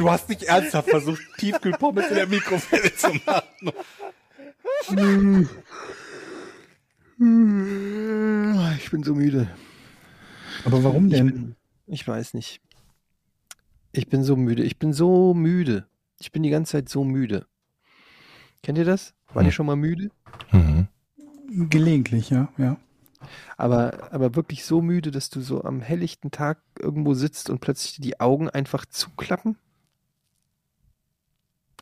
Du hast nicht ernsthaft versucht, Tiefkühlpommes in der Mikrowelle zu machen. Ich bin so müde. Aber warum Ich, denn? bin, ich weiß nicht. Ich bin so müde. Ich bin so müde. Ich bin die ganze Zeit so müde. Kennt ihr das? War ihr Hm. schon mal müde? Mhm. Gelegentlich, ja, ja. Aber, aber wirklich so müde, dass du so am helllichten Tag irgendwo sitzt und plötzlich die Augen einfach zuklappen?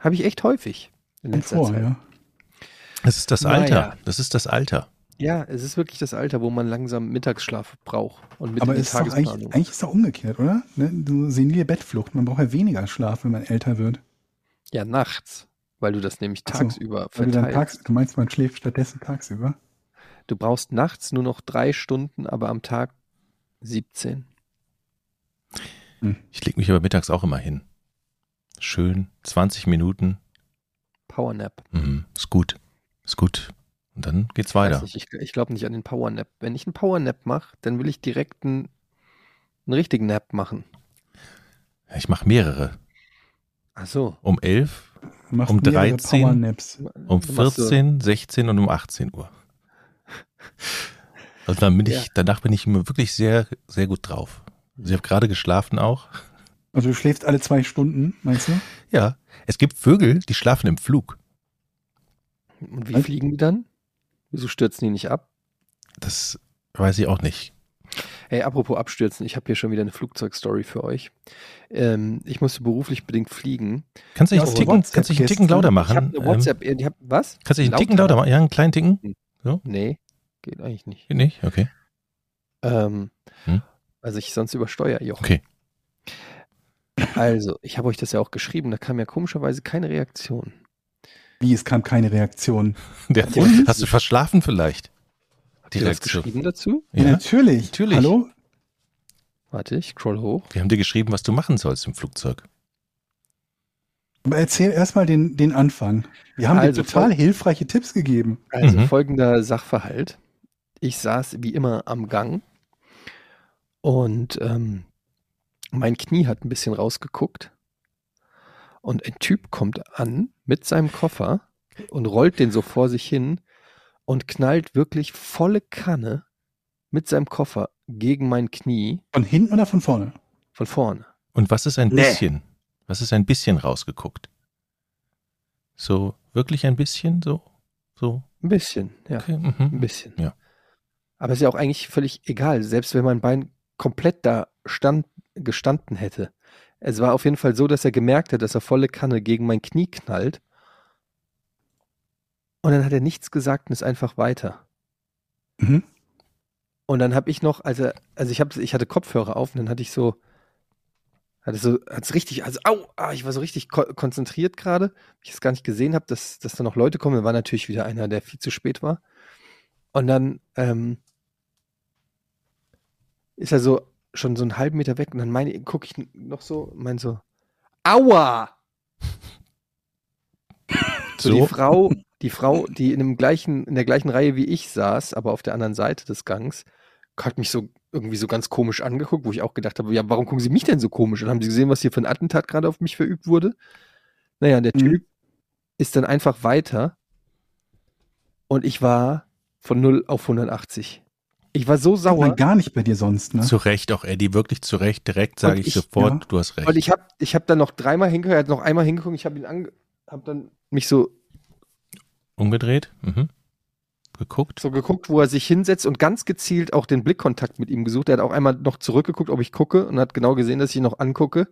Habe ich echt häufig in letzter vor, Zeit. ja. Das ist das Naja. Alter. Das ist das Alter. Ja, es ist wirklich das Alter, wo man langsam Mittagsschlaf braucht und mit Aber in die ist doch eigentlich, Tagesplanung. eigentlich ist es doch umgekehrt, oder? Ne? Du senile Bettflucht. Man braucht ja weniger Schlaf, wenn man älter wird. Ja, nachts, weil du das nämlich so, tagsüber Weil du, dann verteilst. tags, du meinst, man schläft stattdessen tagsüber? Du brauchst nachts nur noch drei Stunden, aber am Tag 17. Ich lege mich aber mittags auch immer hin. Schön, 20 Minuten. Powernap. Mhm. Ist gut. Ist gut. Und dann geht's weiter. nicht, ich ich glaube nicht an den Powernap. Wenn ich einen Powernap mache, dann will ich direkt einen, einen richtigen Nap machen. Ich mache mehrere. Ach so. Um 11, Du machst Um mehrere 13? Powernaps. um Du machst so- 14, 16 und um 18 Uhr. Also dann bin Ja. ich, danach bin ich immer wirklich sehr, sehr gut drauf. Also ich habe gerade geschlafen auch. Also du schläfst alle zwei Stunden, meinst du? Ja. Es gibt Vögel, die schlafen im Flug. Und wie Was? fliegen die dann? Wieso stürzen die nicht ab? Das weiß ich auch nicht. Hey, apropos abstürzen, ich habe hier schon wieder eine Flugzeugstory für euch. Ähm, ich musste beruflich bedingt fliegen. Kannst du einen Ticken, kannst dich einen Ticken lauter Ich machen? habe eine Ähm, WhatsApp, äh, die hab, was? kannst du dich einen Ticken lauter machen? Ja, einen kleinen Ticken? Nee, geht eigentlich nicht. Geht nicht? Okay. Ähm, Hm? Also ich sonst übersteuere, Jochen. Okay. Also, ich habe euch das ja auch geschrieben, da kam ja komischerweise keine Reaktion. Wie, es kam keine Reaktion. Der, das- hast du verschlafen vielleicht? Habt Die ihr das Reaktion. geschrieben dazu? Ja, Ja. natürlich. Natürlich. Hallo? Warte, ich scroll hoch. Wir haben dir geschrieben, was du machen sollst im Flugzeug. Aber erzähl erstmal den, den Anfang. Wir haben Also, dir total hilfreiche Tipps gegeben. Also Mhm. folgender Sachverhalt. Ich saß wie immer am Gang und ähm, mein Knie hat ein bisschen rausgeguckt und ein Typ kommt an mit seinem Koffer und rollt den so vor sich hin und knallt wirklich volle Kanne mit seinem Koffer gegen mein Knie Von hinten oder von vorne? von vorne. Und was ist ein Nee. bisschen? Was ist ein bisschen rausgeguckt? So, wirklich ein bisschen? So? So? Ein bisschen, ja. Okay. Ein Mhm. bisschen. Ja. Aber ist ja auch eigentlich völlig egal, selbst wenn mein Bein komplett da stand, gestanden hätte. Es war auf jeden Fall so, dass er gemerkt hat, dass er volle Kanne gegen mein Knie knallt. Und dann hat er nichts gesagt und ist einfach weiter. Mhm. Und dann habe ich noch, also, also ich, hab, ich hatte Kopfhörer auf und dann hatte ich so, hatte so, hat's richtig, also au, ah, ich war so richtig ko konzentriert gerade, ich es gar nicht gesehen habe, dass, dass da noch Leute kommen. Da war natürlich wieder einer, der viel zu spät war. Und dann ähm, ist er so schon so einen halben Meter weg und dann meine, gucke ich noch so, mein so, aua! So, So? die Frau, die Frau, die in dem gleichen, in der gleichen Reihe wie ich saß, aber auf der anderen Seite des Gangs, hat mich so irgendwie so ganz komisch angeguckt, wo ich auch gedacht habe, ja, warum gucken Sie mich denn so komisch? Und haben Sie gesehen, was hier für ein Attentat gerade auf mich verübt wurde? Naja, der Mhm. Typ ist dann einfach weiter und ich war von 0 auf 180. Ich war so sauer, man gar nicht bei dir sonst, ne? Zu Recht, auch Eddie, wirklich zu Recht. Direkt sage Und ich, ich- sofort, ja. du hast recht. weil ich habe ich hab dann noch dreimal hingeguckt, er hat noch einmal hingeguckt, ich habe ihn ange, habe dann mich so Umgedreht? Mhm. Geguckt? so geguckt, wo er sich hinsetzt und ganz gezielt auch den Blickkontakt mit ihm gesucht. Er hat auch einmal noch zurückgeguckt, ob ich gucke und hat genau gesehen, dass ich ihn noch angucke.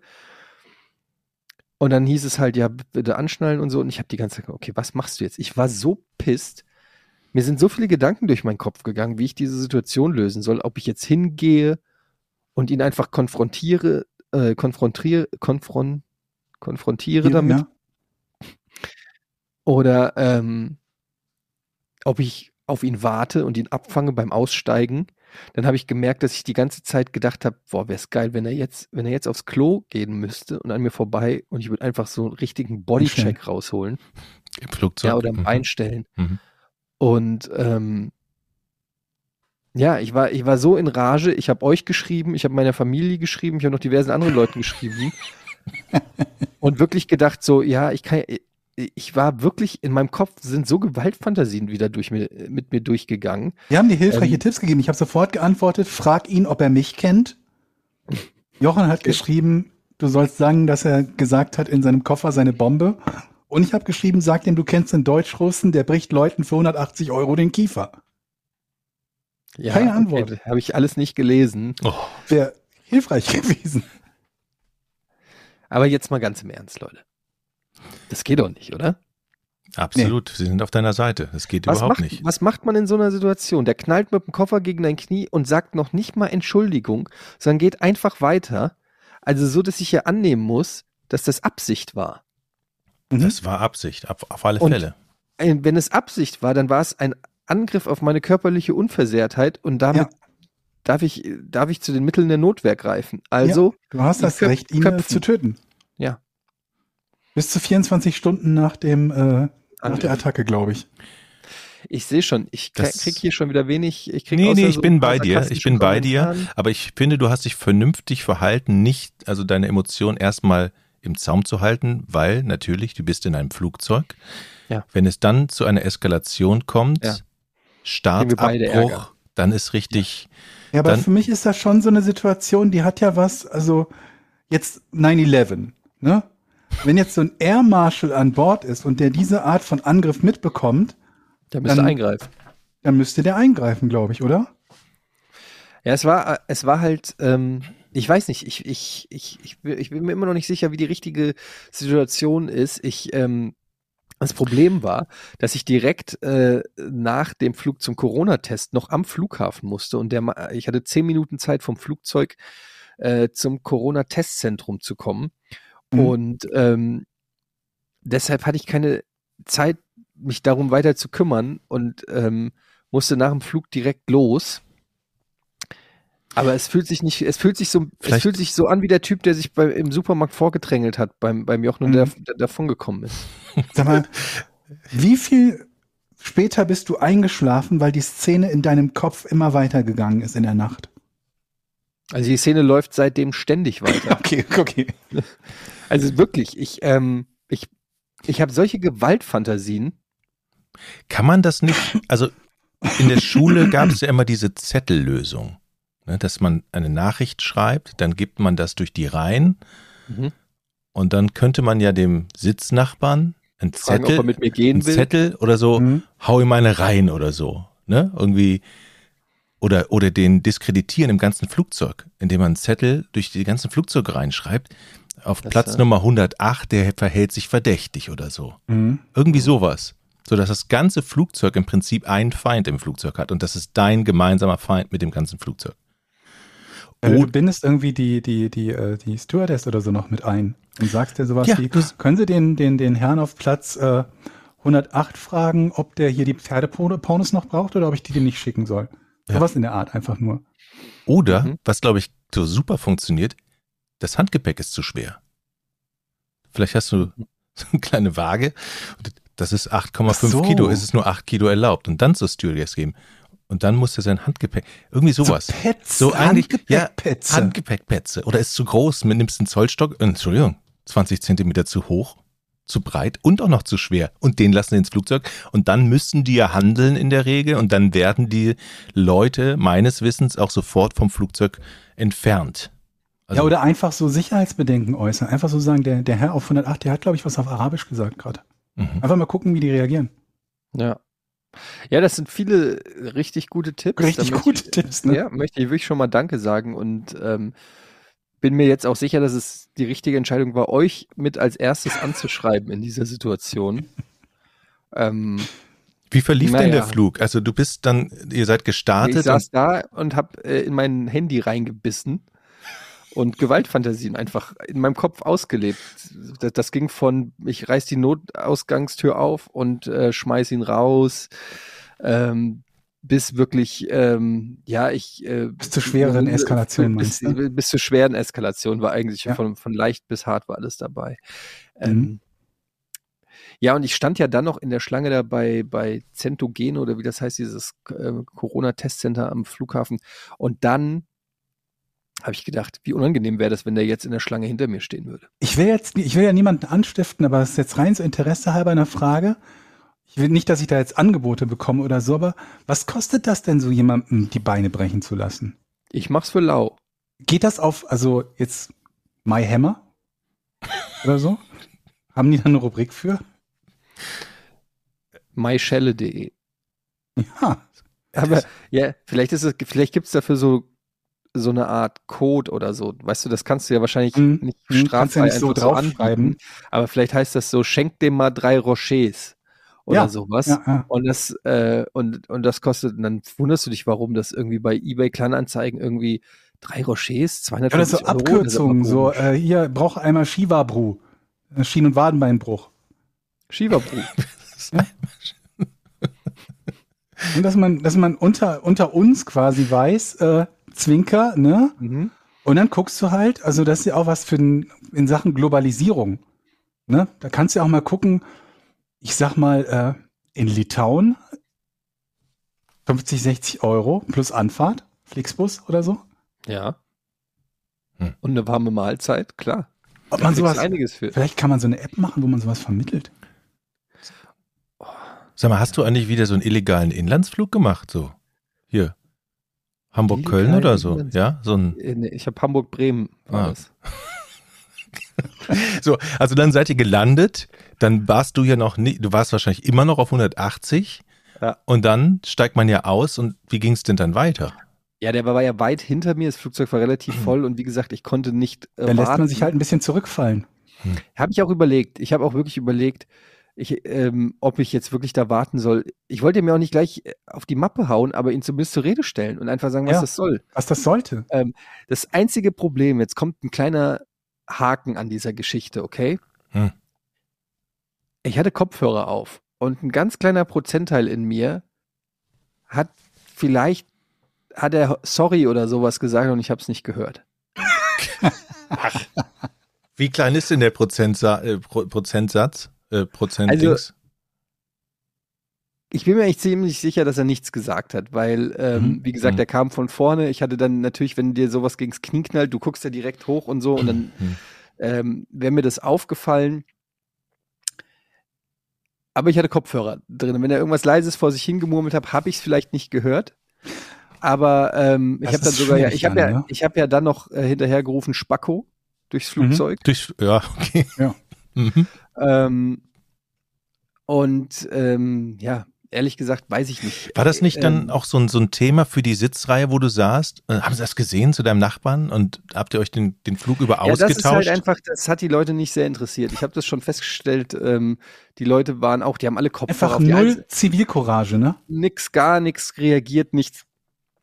Und dann hieß es halt, ja, bitte anschnallen und so. Und ich habe die ganze Zeit, okay, was machst du jetzt? Ich war so pisst. Mir sind so viele Gedanken durch meinen Kopf gegangen, wie ich diese Situation lösen soll. Ob ich jetzt hingehe und ihn einfach konfrontiere, äh, konfrontiere, konfron, konfrontiere damit. Ja. Oder ähm, ob ich auf ihn warte und ihn abfange beim Aussteigen. Dann habe ich gemerkt, dass ich die ganze Zeit gedacht habe, boah, wäre es geil, wenn er jetzt, wenn er jetzt aufs Klo gehen müsste und an mir vorbei und ich würde einfach so einen richtigen Bodycheck rausholen. Im Flugzeug. Ja, oder Mhm. einstellen. Mhm. Und ähm, ja, ich war, ich war so in Rage. Ich habe euch geschrieben, ich habe meiner Familie geschrieben, ich habe noch diversen anderen Leuten geschrieben. und wirklich gedacht, so, ja, ich kann, ich war wirklich in meinem Kopf sind so Gewaltfantasien wieder durch mir, mit mir durchgegangen. Wir haben dir hilfreiche Ähm, Tipps gegeben. Ich habe sofort geantwortet, frag ihn, ob er mich kennt. Jochen hat geschrieben, du sollst sagen, dass er gesagt hat, in seinem Koffer seine Bombe. Und ich habe geschrieben, sag ihm, du kennst einen Deutschrussen, der bricht Leuten für 180 Euro den Kiefer. Ja, Keine Antwort. Habe ich alles nicht gelesen. Oh, Wäre hilfreich gewesen. Aber jetzt mal ganz im Ernst, Leute. Das geht doch nicht, oder? absolut. Sie sind auf deiner Seite. Das geht Was überhaupt macht, nicht. was macht man in so einer Situation? Der knallt mit dem Koffer gegen dein Knie und sagt noch nicht mal Entschuldigung, sondern geht einfach weiter. Also so, dass ich ja annehmen muss, dass das Absicht war. Mhm. Das war Absicht, auf, auf alle Und- Fälle. Wenn es Absicht war, dann war es ein Angriff auf meine körperliche Unversehrtheit und damit Ja. darf, ich, darf ich zu den Mitteln der Notwehr greifen. Also, Du hast das köp- Recht, ihn äh, köpfen. zu töten. Ja. Bis zu 24 Stunden nach dem äh, nach der Attacke, glaube ich. ich sehe schon, ich krie- Das- krieg hier schon wieder wenig. Ich krieg Nee, nee, ich so bin bei dir. Ich bin bei dir. Aber ich finde, du hast dich vernünftig verhalten, nicht, also deine Emotionen erstmal im Zaum zu halten, weil natürlich, du bist in einem Flugzeug. Ja. Wenn es dann zu einer Eskalation kommt, Ja. Startabbruch, dann ist richtig, Ja, aber Dann- für mich ist das schon so eine Situation, die hat ja was, also jetzt 9-11, ne? Wenn jetzt so ein Air Marshal an Bord ist und der diese Art von Angriff mitbekommt, Da müsste Dann- eingreifen. dann müsste der eingreifen, glaube ich, oder? Ja, es war, es war halt, ähm, ich weiß nicht, ich, ich, ich, ich, bin- ich bin mir immer noch nicht sicher, wie die richtige Situation ist. Ich, ähm, das Problem war, dass ich direkt äh, nach dem Flug zum Corona-Test noch am Flughafen musste und der, ich hatte zehn Minuten Zeit vom Flugzeug äh, zum Corona-Testzentrum zu kommen. Mhm. Und ähm, deshalb hatte ich keine Zeit, mich darum weiter zu kümmern und ähm, musste nach dem Flug direkt los. Aber es fühlt sich nicht, es fühlt sich so, es fühlt sich so an wie der Typ, der sich bei, im Supermarkt vorgedrängelt hat beim, beim Jochen und Mhm. der, der davongekommen ist. Sag mal, wie viel später bist du eingeschlafen, weil die Szene in deinem Kopf immer weitergegangen ist in der Nacht? Also die Szene läuft seitdem ständig weiter. Okay, okay. Also wirklich, ich, ähm, ich, ich habe solche Gewaltfantasien. kann man das nicht, also in der Schule gab es ja immer diese Zettellösung, dass man eine Nachricht schreibt, dann gibt man das durch die Reihen Mhm. und dann könnte man ja dem Sitznachbarn einen Fragen, Zettel, einen will. Zettel oder so, Mhm. hau in meine Reihen oder so, ne, irgendwie oder, oder den diskreditieren im ganzen Flugzeug, indem man einen Zettel durch die ganzen Flugzeuge reinschreibt, auf Das, Platz äh, Nummer 108, der verhält sich verdächtig oder so. Mhm. Irgendwie sowas. So dass das ganze Flugzeug im Prinzip einen Feind im Flugzeug hat und das ist dein gemeinsamer Feind mit dem ganzen Flugzeug. Du bindest irgendwie die, die, die, äh, die Stewardess oder so noch mit ein und sagst dir sowas Ja, wie, können Sie den, den, den Herrn auf Platz äh, 108 fragen, ob der hier die Pferdepornos noch braucht oder ob ich die dir nicht schicken soll? Ja. Sowas in der Art einfach nur. Oder, Mhm. was glaube ich so super funktioniert, das Handgepäck ist zu schwer. Vielleicht hast du so eine kleine Waage und das ist 8,5 Ach so. Kilo, ist es nur 8 Kilo erlaubt und dann zur Stewardess geben. Und dann muss er sein Handgepäck, irgendwie sowas. So Pets, So eigentlich, ja, Handgepäckpetze. Handgepäckpetze. Oder ist zu groß, nimmst einen Zollstock, äh, Entschuldigung, 20 Zentimeter zu hoch, zu breit und auch noch zu schwer. Und den lassen sie ins Flugzeug. Und dann müssen die ja handeln in der Regel. Und dann werden die Leute meines Wissens auch sofort vom Flugzeug entfernt. Also, ja, oder einfach so Sicherheitsbedenken äußern. Einfach so sagen, der, der Herr auf 108, der hat, glaube ich, was auf Arabisch gesagt gerade. Mhm. Einfach mal gucken, wie die reagieren. Ja. Ja, das sind viele richtig gute Tipps. Richtig Da gute ich, Tipps, ne? Ja, möchte ich wirklich schon mal Danke sagen und ähm, bin mir jetzt auch sicher, dass es die richtige Entscheidung war, euch mit als erstes anzuschreiben in dieser Situation. ähm, Wie verlief denn Naja. der Flug? Also du bist dann, ihr seid ich gestartet. saß Und, da und habe äh, in mein Handy reingebissen und Gewaltfantasien einfach in meinem Kopf ausgelebt. Das, das ging von, ich reiß die Notausgangstür auf und äh, schmeiß ihn raus, ähm, bis wirklich, ähm, ja, ich. Äh, Bis zur schwereren Eskalation, bis, meinst du? bis zur schweren Eskalation war eigentlich Ja. von, von leicht bis hart war alles dabei. Mhm. Ähm, ja, und ich stand ja dann noch in der Schlange da bei, bei Centogen oder wie das heißt, dieses äh, Corona-Testcenter am Flughafen. Und dann habe ich gedacht, wie unangenehm wäre das, wenn der jetzt in der Schlange hinter mir stehen würde. Ich will jetzt, ich will ja niemanden anstiften, aber das ist jetzt rein so Interesse halber eine Frage. Ich will nicht, dass ich da jetzt Angebote bekomme oder so, aber was kostet das denn so jemandem die Beine brechen zu lassen? Ich mach's für lau. Geht das auf, also jetzt My Hammer oder so? Haben die da eine Rubrik für? myschelle.de. Ja. Aber ja, vielleicht ist es, vielleicht gibt's dafür so so eine Art Code oder so. Weißt du, das kannst du ja wahrscheinlich Mhm. nicht Mhm, kannst ja straffrei nicht so draufschreiben. anbieten. Aber vielleicht heißt das so, schenk dem mal drei Rochers oder Ja, sowas. Ja, ja. Und das, äh, und, und das kostet, und dann wunderst du dich, warum das irgendwie bei eBay Kleinanzeigen irgendwie drei Rochers, Oder 250 so Euro. Abkürzungen, das ist so aber komisch. äh, hier braucht einmal Shiva-Bru. Äh, Schien- und Wadenbeinbruch. Shiva-Bru. Und dass man, dass man unter, unter uns quasi weiß, äh, Zwinker, ne? mhm. Und dann guckst du halt, also das ist ja auch was für den, in Sachen Globalisierung. Ne? Da kannst du ja auch mal gucken, ich sag mal, äh, in Litauen 50, 60 Euro plus Anfahrt, Flixbus oder so. Ja. Hm. Und eine warme Mahlzeit, klar. Ob man sowas, einiges für. vielleicht kann man so eine App machen, wo man sowas vermittelt. Sag mal, hast du eigentlich wieder so einen illegalen Inlandsflug gemacht? So. Hamburg-Köln oder so? Ja, so ein. Äh, Ich habe Hamburg-Bremen. war Ah. das. So, also dann seid ihr gelandet, dann warst du ja noch nicht, du warst wahrscheinlich immer noch auf 180 Ja. und dann steigt man ja aus und wie ging es denn dann weiter? Ja, der war ja weit hinter mir, das Flugzeug war relativ voll und wie gesagt, ich konnte nicht äh, Da lässt man sich halt ein bisschen zurückfallen. Habe ich auch überlegt. Ich habe auch wirklich überlegt, ich, ähm, ob ich jetzt wirklich da warten soll. Ich wollte mir auch nicht gleich äh, auf die Mappe hauen, aber ihn zumindest zur Rede stellen und einfach sagen, was Ja. das soll. Was das sollte. Das einzige Problem, jetzt kommt ein kleiner Haken an dieser Geschichte, okay? Hm. Ich hatte Kopfhörer auf und ein ganz kleiner Prozentteil in mir hat vielleicht, hat er sorry oder sowas gesagt und ich habe es nicht gehört. Wie klein ist denn der Prozentsa äh, Pro Prozentsatz? Äh, Prozent Also, Dings? Ich bin mir echt ziemlich sicher, dass er nichts gesagt hat, weil, ähm, Mhm. wie gesagt, Mhm. er kam von vorne. Ich hatte dann natürlich, wenn dir sowas gegens Knie knallt, du guckst ja direkt hoch und so und dann Hm. ähm, wäre mir das aufgefallen. Aber ich hatte Kopfhörer drin. Wenn er irgendwas Leises vor sich hingemurmelt hat, habe ich es vielleicht nicht gehört. Aber ähm, ich habe dann sogar, ja, ich habe dann, ja, ne? ich habe ja dann noch äh, hinterher gerufen Spacko durchs Mhm. Flugzeug. Durch, ja, okay. Ja. Mhm. Ähm, und ähm, ja, ehrlich gesagt, weiß ich nicht. War das nicht dann Ähm, auch so ein, so ein Thema für die Sitzreihe, wo du saßt? Äh, haben Sie das gesehen zu deinem Nachbarn und habt ihr euch den, den Flug über Ja, das ist ausgetauscht? halt einfach, das hat die Leute nicht sehr interessiert. Ich habe das schon festgestellt, ähm, die Leute waren auch, die haben alle Kopfhörer Einfach null Zivilcourage, ne? nix, gar nichts reagiert, nichts.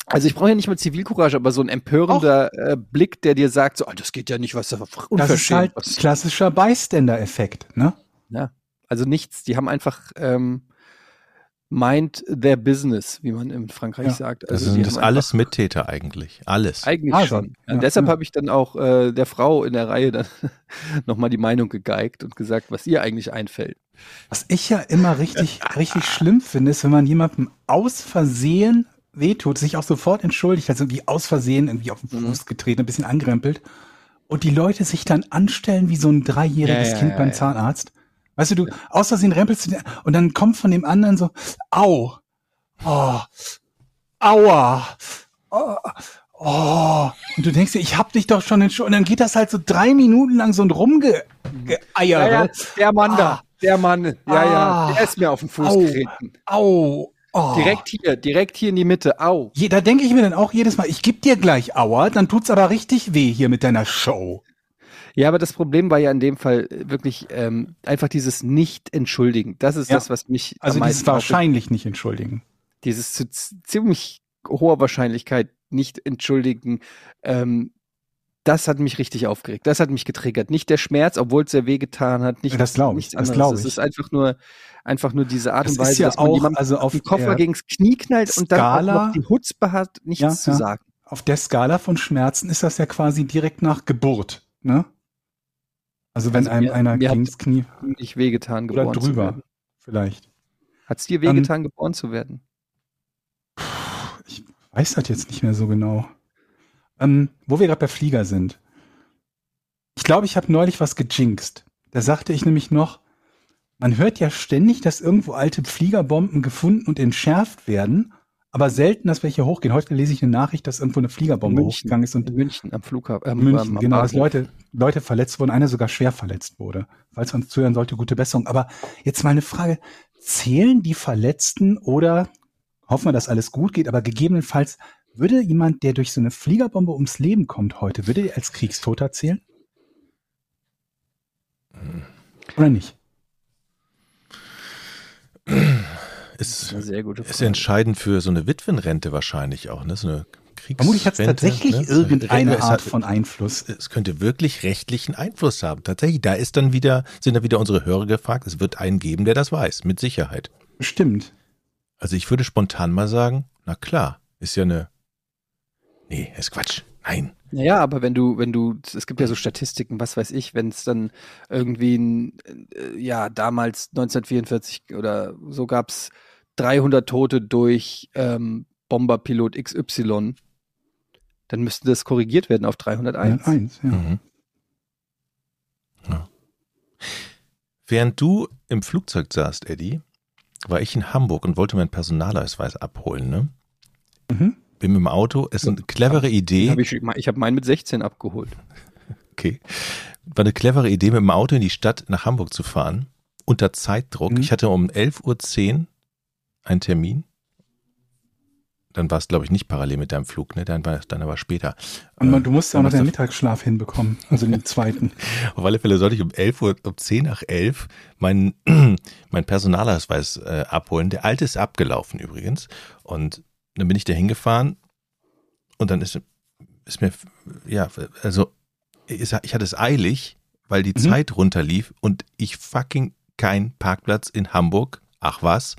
Also ich brauche ja nicht mal Zivilcourage, aber so ein empörender äh, Blick, der dir sagt, so, oh, das geht ja nicht, was da Das ist halt was. klassischer Bystander-Effekt, ne? Ja, also nichts. Die haben einfach ähm, mind their business, wie man in Frankreich Ja. sagt. das Also sind die das alles Mittäter eigentlich. Alles. Eigentlich Also, schon. Ja, ja, deshalb ja. habe ich dann auch äh, der Frau in der Reihe dann nochmal die Meinung gegeigt und gesagt, was ihr eigentlich einfällt. Was ich ja immer richtig, richtig schlimm finde, ist, wenn man jemandem aus Versehen wehtut, sich auch sofort entschuldigt, also wie aus Versehen irgendwie auf den Mhm. Fuß getreten, ein bisschen angerempelt und die Leute sich dann anstellen wie so ein dreijähriges Ja, ja, Kind ja, beim. Zahnarzt. Weißt du, du aus Versehen rempelst du den, und dann kommt von dem anderen so, au, oh, aua, oh, oh. Und du denkst dir, ich hab dich doch schon entschuldigt. Und dann geht das halt so drei Minuten lang so ein Rumgeeier. der Mann da, der Mann, ja, Ah. ja, der ist mir auf den Fuß Au. getreten. Au. Oh. Direkt hier, direkt hier in die Mitte, au. Je, da denke ich mir dann auch jedes Mal, ich geb dir gleich Aua, dann tut's aber richtig weh hier mit deiner Show. Ja, aber das Problem war ja in dem Fall äh, wirklich ähm, einfach dieses Nicht-Entschuldigen. Das ist Ja. das, was mich Also dieses wahrscheinlich nicht entschuldigen. dieses zu ziemlich hoher Wahrscheinlichkeit nicht entschuldigen. Ähm, das hat mich richtig aufgeregt. Das hat mich getriggert. Nicht der Schmerz, obwohl es sehr weh getan hat. Nicht, Das glaub ich, nichts das anderes. glaub Es ich. ist einfach nur, einfach nur diese Art Das und Weise, ja dass man auch, jemandem also auf den Koffer gegens Knie knallt und dann Skala- noch die Hutzpe hat, nichts Ja, zu ja. sagen. Auf der Skala von Schmerzen ist das ja quasi direkt nach Geburt, ne? Also wenn Also einem mir- einer mir gegens Knie Nicht wehgetan, oder geboren zu drüber, werden. vielleicht. Hat es dir Ähm, wehgetan, geboren zu werden? Ich weiß das jetzt nicht mehr so genau. Ähm, wo wir gerade bei Flieger sind. Ich glaube, ich habe neulich was gejinxt. Da sagte ich nämlich noch, man hört ja ständig, dass irgendwo alte Fliegerbomben gefunden und entschärft werden, aber selten, dass welche hochgehen. Heute lese ich eine Nachricht, dass irgendwo eine Fliegerbombe München. hochgegangen ist und In München am Flughafen. Ähm, München, genau, dass. Leute, Leute verletzt wurden, einer sogar schwer verletzt wurde. Falls man zuhören sollte, gute Besserung. Aber jetzt mal eine Frage. Zählen die Verletzten oder hoffen wir, dass alles gut geht, aber gegebenenfalls würde jemand, der durch so eine Fliegerbombe ums Leben kommt heute, würde er als Kriegstoter zählen? Oder nicht? Ist, Eine sehr gute ist Frage. entscheidend für so eine Witwenrente wahrscheinlich auch, ne? So eine. Vermutlich hat es tatsächlich ne? irgendeine Art hat, von Einfluss. Es könnte wirklich rechtlichen Einfluss haben. Tatsächlich, da ist dann wieder, sind da wieder unsere Hörer gefragt. Es wird einen geben, der das weiß, mit Sicherheit. Bestimmt. Also ich würde spontan mal sagen, na klar, ist ja eine. Nee, ist Quatsch. Nein. Naja, aber wenn du, wenn du, es gibt ja so Statistiken, was weiß ich, wenn es dann irgendwie, ein, äh, ja, damals 1944 oder so gab es 300 Tote durch ähm, Bomberpilot XY, dann müsste das korrigiert werden auf 301. Eins, ja. Mhm. Ja. Während du im Flugzeug saßt, Eddie, war ich in Hamburg und wollte meinen Personalausweis abholen. Ne? Mhm. Bin mit dem Auto, ist eine clevere Idee. Hab ich ich habe meinen mit 16 abgeholt. Okay. War eine clevere Idee, mit dem Auto in die Stadt nach Hamburg zu fahren. Unter Zeitdruck. Mhm. Ich hatte um 11.10 Uhr einen Termin. Dann war es, glaube ich, nicht parallel mit deinem Flug, ne? Dann war, dann aber später. Und man, du musst ja auch noch den Mittagsschlaf hinbekommen, also den zweiten. Auf alle Fälle sollte ich um 11 Uhr, um 10 nach 11 meinen, meinen Personalausweis äh, abholen. Der alte ist abgelaufen übrigens. Und dann bin ich da hingefahren und dann ist, ist mir, ja, also ich hatte es eilig, weil die Mhm. Zeit runterlief und ich fucking keinen Parkplatz in Hamburg, ach was,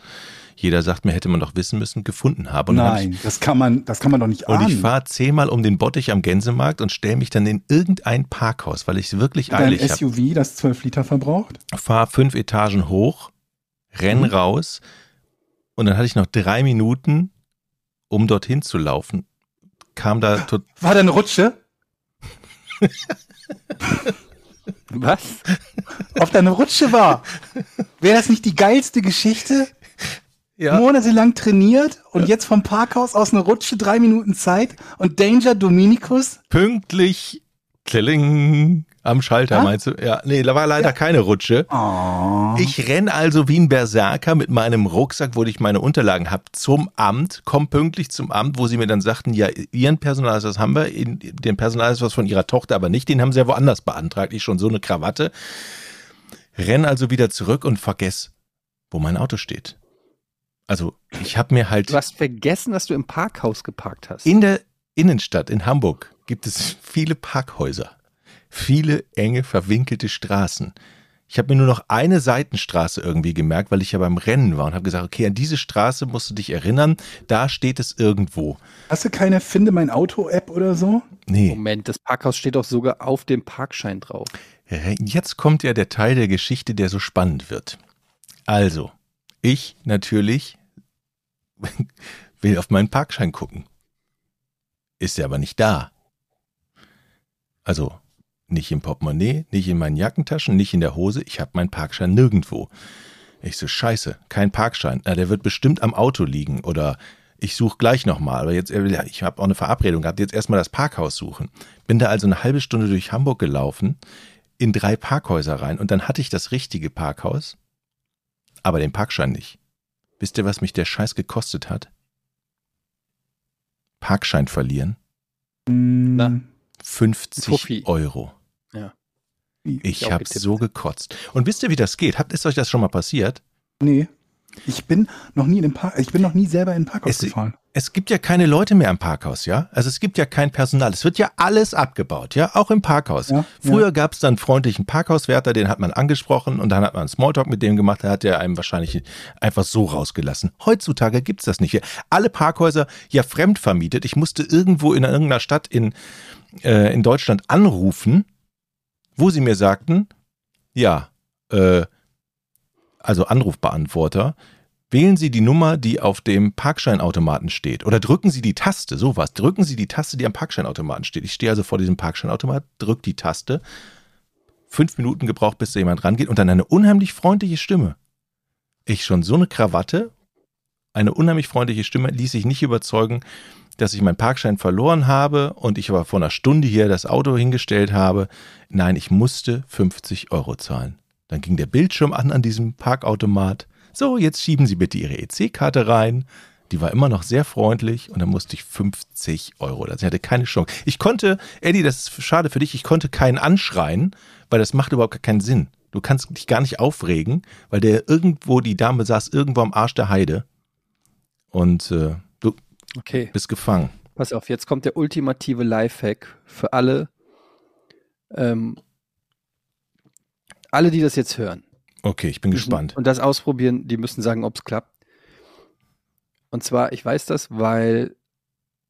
jeder sagt mir, hätte man doch wissen müssen, gefunden habe. Und hab ich Nein, das kann man, das kann man doch nicht und ich ahnen. fahre zehnmal um den Bottich am Gänsemarkt und stelle mich dann in irgendein Parkhaus, weil ich es wirklich Dein eilig habe. SUV, das 12 Liter verbraucht? Fahr fünf Etagen hoch, renn Mhm. raus und dann hatte ich noch drei Minuten, um dorthin zu laufen. Kam da tot, War da eine Rutsche? Was? Auf deine Rutsche war. Wäre das nicht die geilste Geschichte? ja, Monatelang trainiert und jetzt vom Parkhaus aus eine Rutsche, drei Minuten Zeit und Danger Dominikus? pünktlich kling, am Schalter, Ah? meinst du? Ja, nee, da war leider keine Rutsche. Oh. Ich renn also wie ein Berserker mit meinem Rucksack, wo ich meine Unterlagen habe, zum Amt, komm pünktlich zum Amt, wo sie mir dann sagten, ja, ihren Personalausweis haben wir, in- den Personalausweis von ihrer Tochter aber nicht, den haben sie ja woanders beantragt. Ich schon so eine Krawatte. Renn also wieder zurück und vergess, wo mein Auto steht. Also, ich habe mir halt Du hast vergessen, dass du im Parkhaus geparkt hast. in der Innenstadt in Hamburg gibt es viele Parkhäuser, viele enge, verwinkelte Straßen. Ich habe mir nur noch eine Seitenstraße irgendwie gemerkt, weil ich ja beim Rennen war und habe gesagt, okay, an diese Straße musst du dich erinnern, da steht es irgendwo. Hast du keine Finde mein Auto-App oder so? Nee, Moment, das Parkhaus steht doch sogar auf dem Parkschein drauf. jetzt kommt ja der Teil der Geschichte, der so spannend wird. Also, ich natürlich will auf meinen Parkschein gucken. Ist er aber nicht da. Also nicht im Portemonnaie, nicht in meinen Jackentaschen, nicht in der Hose. Ich habe meinen Parkschein nirgendwo. Ich so, scheiße, kein Parkschein. Na, der wird bestimmt am Auto liegen oder ich suche gleich nochmal. Aber jetzt, ja, ich habe auch eine Verabredung gehabt, jetzt erstmal das Parkhaus suchen. Bin da also eine halbe Stunde durch Hamburg gelaufen, in drei Parkhäuser rein und dann hatte ich das richtige Parkhaus, aber den Parkschein nicht. Wisst ihr, was mich der Scheiß gekostet hat? Parkschein verlieren? Na. 50 Fuffi. Euro. wie? Ich auch habe so gekotzt. Und wisst ihr, wie das geht? Habt ist euch das schon mal passiert? Nee. Ich bin noch nie in den Park, ich bin noch nie selber in den Parkhaus Es- gefahren. Es gibt ja keine Leute mehr im Parkhaus, ja? Also es gibt ja kein Personal. Es wird ja alles abgebaut, ja? Auch im Parkhaus. Ja, Früher ja. gab es dann freundlichen Parkhauswärter, den hat man angesprochen und dann hat man einen Smalltalk mit dem gemacht, da hat er einem wahrscheinlich einfach so rausgelassen. Heutzutage gibt's das nicht mehr. Alle Parkhäuser ja fremdvermietet. Ich musste irgendwo in irgendeiner Stadt in, äh, in Deutschland anrufen, wo sie mir sagten, ja, äh, also Anrufbeantworter, wählen Sie die Nummer, die auf dem Parkscheinautomaten steht. Oder drücken Sie die Taste, sowas. Drücken Sie die Taste, die am Parkscheinautomaten steht. Ich stehe also vor diesem Parkscheinautomat, drück die Taste. Fünf Minuten gebraucht, bis da jemand rangeht und dann eine unheimlich freundliche Stimme. Ich schon so eine Krawatte, eine unheimlich freundliche Stimme, ließ sich nicht überzeugen, dass ich meinen Parkschein verloren habe und ich aber vor einer Stunde hier das Auto hingestellt habe. Nein, ich musste 50 Euro zahlen. Dann ging der Bildschirm an an diesem Parkautomat. So, jetzt schieben Sie bitte Ihre EC-Karte rein. Die war immer noch sehr freundlich und dann musste ich 50 Euro. Also ich hatte keine Chance. Ich konnte, Eddie, das ist schade für dich, ich konnte keinen anschreien, weil das macht überhaupt keinen Sinn. Du kannst dich gar nicht aufregen, weil der irgendwo, die Dame saß irgendwo am Arsch der Heide und äh, du Okay, bist gefangen. pass auf, jetzt kommt der ultimative Lifehack für alle, ähm, alle, die das jetzt hören. Okay, ich bin müssen- gespannt. Und das ausprobieren, die müssen sagen, ob es klappt. Und zwar, ich weiß das, weil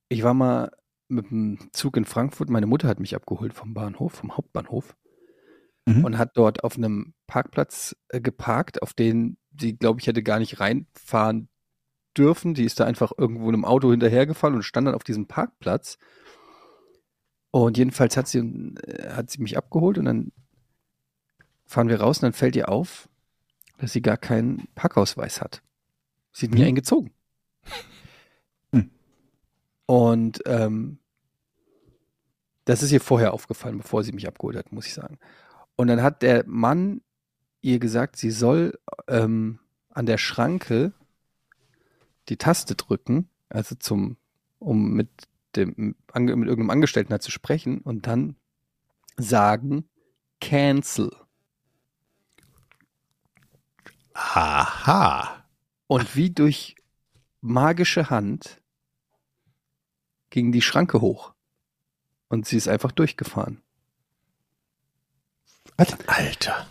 ich war mal mit dem Zug in Frankfurt, meine Mutter hat mich abgeholt vom Bahnhof, vom Hauptbahnhof Mhm. und hat dort auf einem Parkplatz äh, geparkt, auf den sie, glaube ich, hätte gar nicht reinfahren dürfen. Die ist da einfach irgendwo in einem Auto hinterhergefahren und stand dann auf diesem Parkplatz. Und jedenfalls hat sie, äh, hat sie mich abgeholt und dann fahren wir raus und dann fällt ihr auf, dass sie gar keinen Parkausweis hat. Sie hat nie Mhm. einen gezogen. Hm. Und ähm, das ist ihr vorher aufgefallen, bevor sie mich abgeholt hat, muss ich sagen. Und dann hat der Mann ihr gesagt, sie soll ähm, an der Schranke die Taste drücken, also zum, um mit dem mit irgendeinem Angestellten halt zu sprechen und dann sagen Cancel. Aha. Und wie durch magische Hand ging die Schranke hoch. Und sie ist einfach durchgefahren. Alter.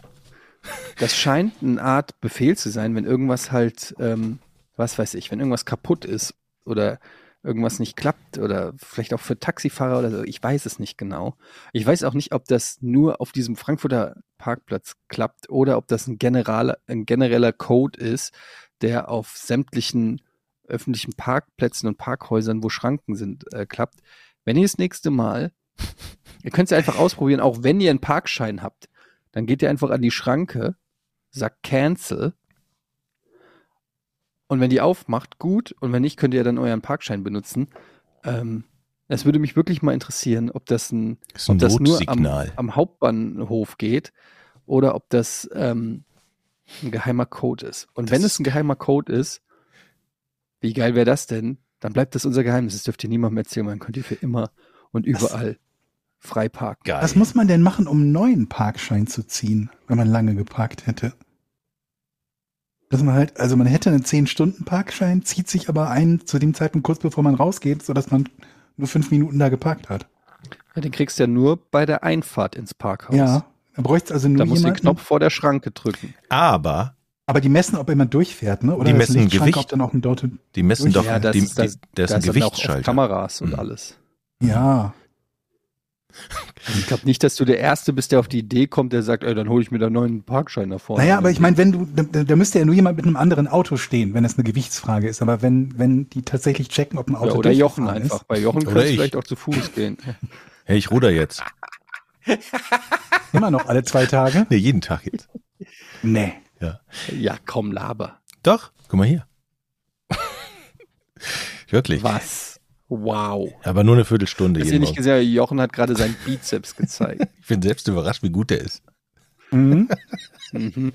Das scheint eine Art Befehl zu sein, wenn irgendwas halt, ähm, was weiß ich, wenn irgendwas kaputt ist oder irgendwas nicht klappt oder vielleicht auch für Taxifahrer oder so, ich weiß es nicht genau. Ich weiß auch nicht, ob das nur auf diesem Frankfurter Parkplatz klappt oder ob das ein, generaler, ein genereller Code ist, der auf sämtlichen öffentlichen Parkplätzen und Parkhäusern, wo Schranken sind, äh, klappt. Wenn ihr das nächste Mal, ihr könnt es einfach ausprobieren, auch wenn ihr einen Parkschein habt, dann geht ihr einfach an die Schranke, sagt Cancel und wenn die aufmacht, gut und wenn nicht, könnt ihr dann euren Parkschein benutzen. Ähm, es würde mich wirklich mal interessieren, ob das ein Das ob das nur am, Notsignal. am Hauptbahnhof geht oder ob das ähm, ein geheimer Code ist. Und Das wenn es ein geheimer Code ist, wie geil wäre das denn? Dann bleibt das unser Geheimnis. Das dürft ihr niemandem erzählen. Man könnt ihr für immer und überall frei parken. Geil. Was muss man denn machen, um einen neuen Parkschein zu ziehen, wenn man lange geparkt hätte? Dass man halt, also man hätte einen 10-Stunden-Parkschein, zieht sich aber ein zu dem Zeitpunkt kurz bevor man rausgeht, sodass man nur fünf Minuten da geparkt hat. Ja, den kriegst du ja nur bei der Einfahrt ins Parkhaus. Ja, da bräuchte es also nur Da musst du den. Knopf vor der Schranke drücken. Aber Aber die messen, ob jemand durchfährt, ne? Oder Die das messen Gewicht. ob dann auch ein dort. die messen doch, ja, das die, ist das, die, das ist ein Gewichtsschalter. Kameras und Mhm. alles. Ja. Also ich glaube nicht, dass du der Erste bist, der auf die Idee kommt, der sagt, ey, dann hole ich mir da einen neuen Parkschein da vorne. Naja, aber ich meine, wenn du, da, da müsste ja nur jemand mit einem anderen Auto stehen, wenn es eine Gewichtsfrage ist. Aber wenn, wenn die tatsächlich checken, ob ein Auto ja, oder Jochen einfach. Bei Jochen du ich. vielleicht auch zu Fuß gehen. Hey, ich ruder jetzt. Ist, immer noch alle zwei Tage. Nee, jeden Tag jetzt. Nee. Ja, komm, laber. Doch, guck mal hier. Wirklich. Was? Wow. Aber nur eine Viertelstunde Hast du jeden nicht gesehen, Jochen hat gerade seinen Bizeps gezeigt. Ich bin selbst überrascht, wie gut der ist. Mhm. mhm.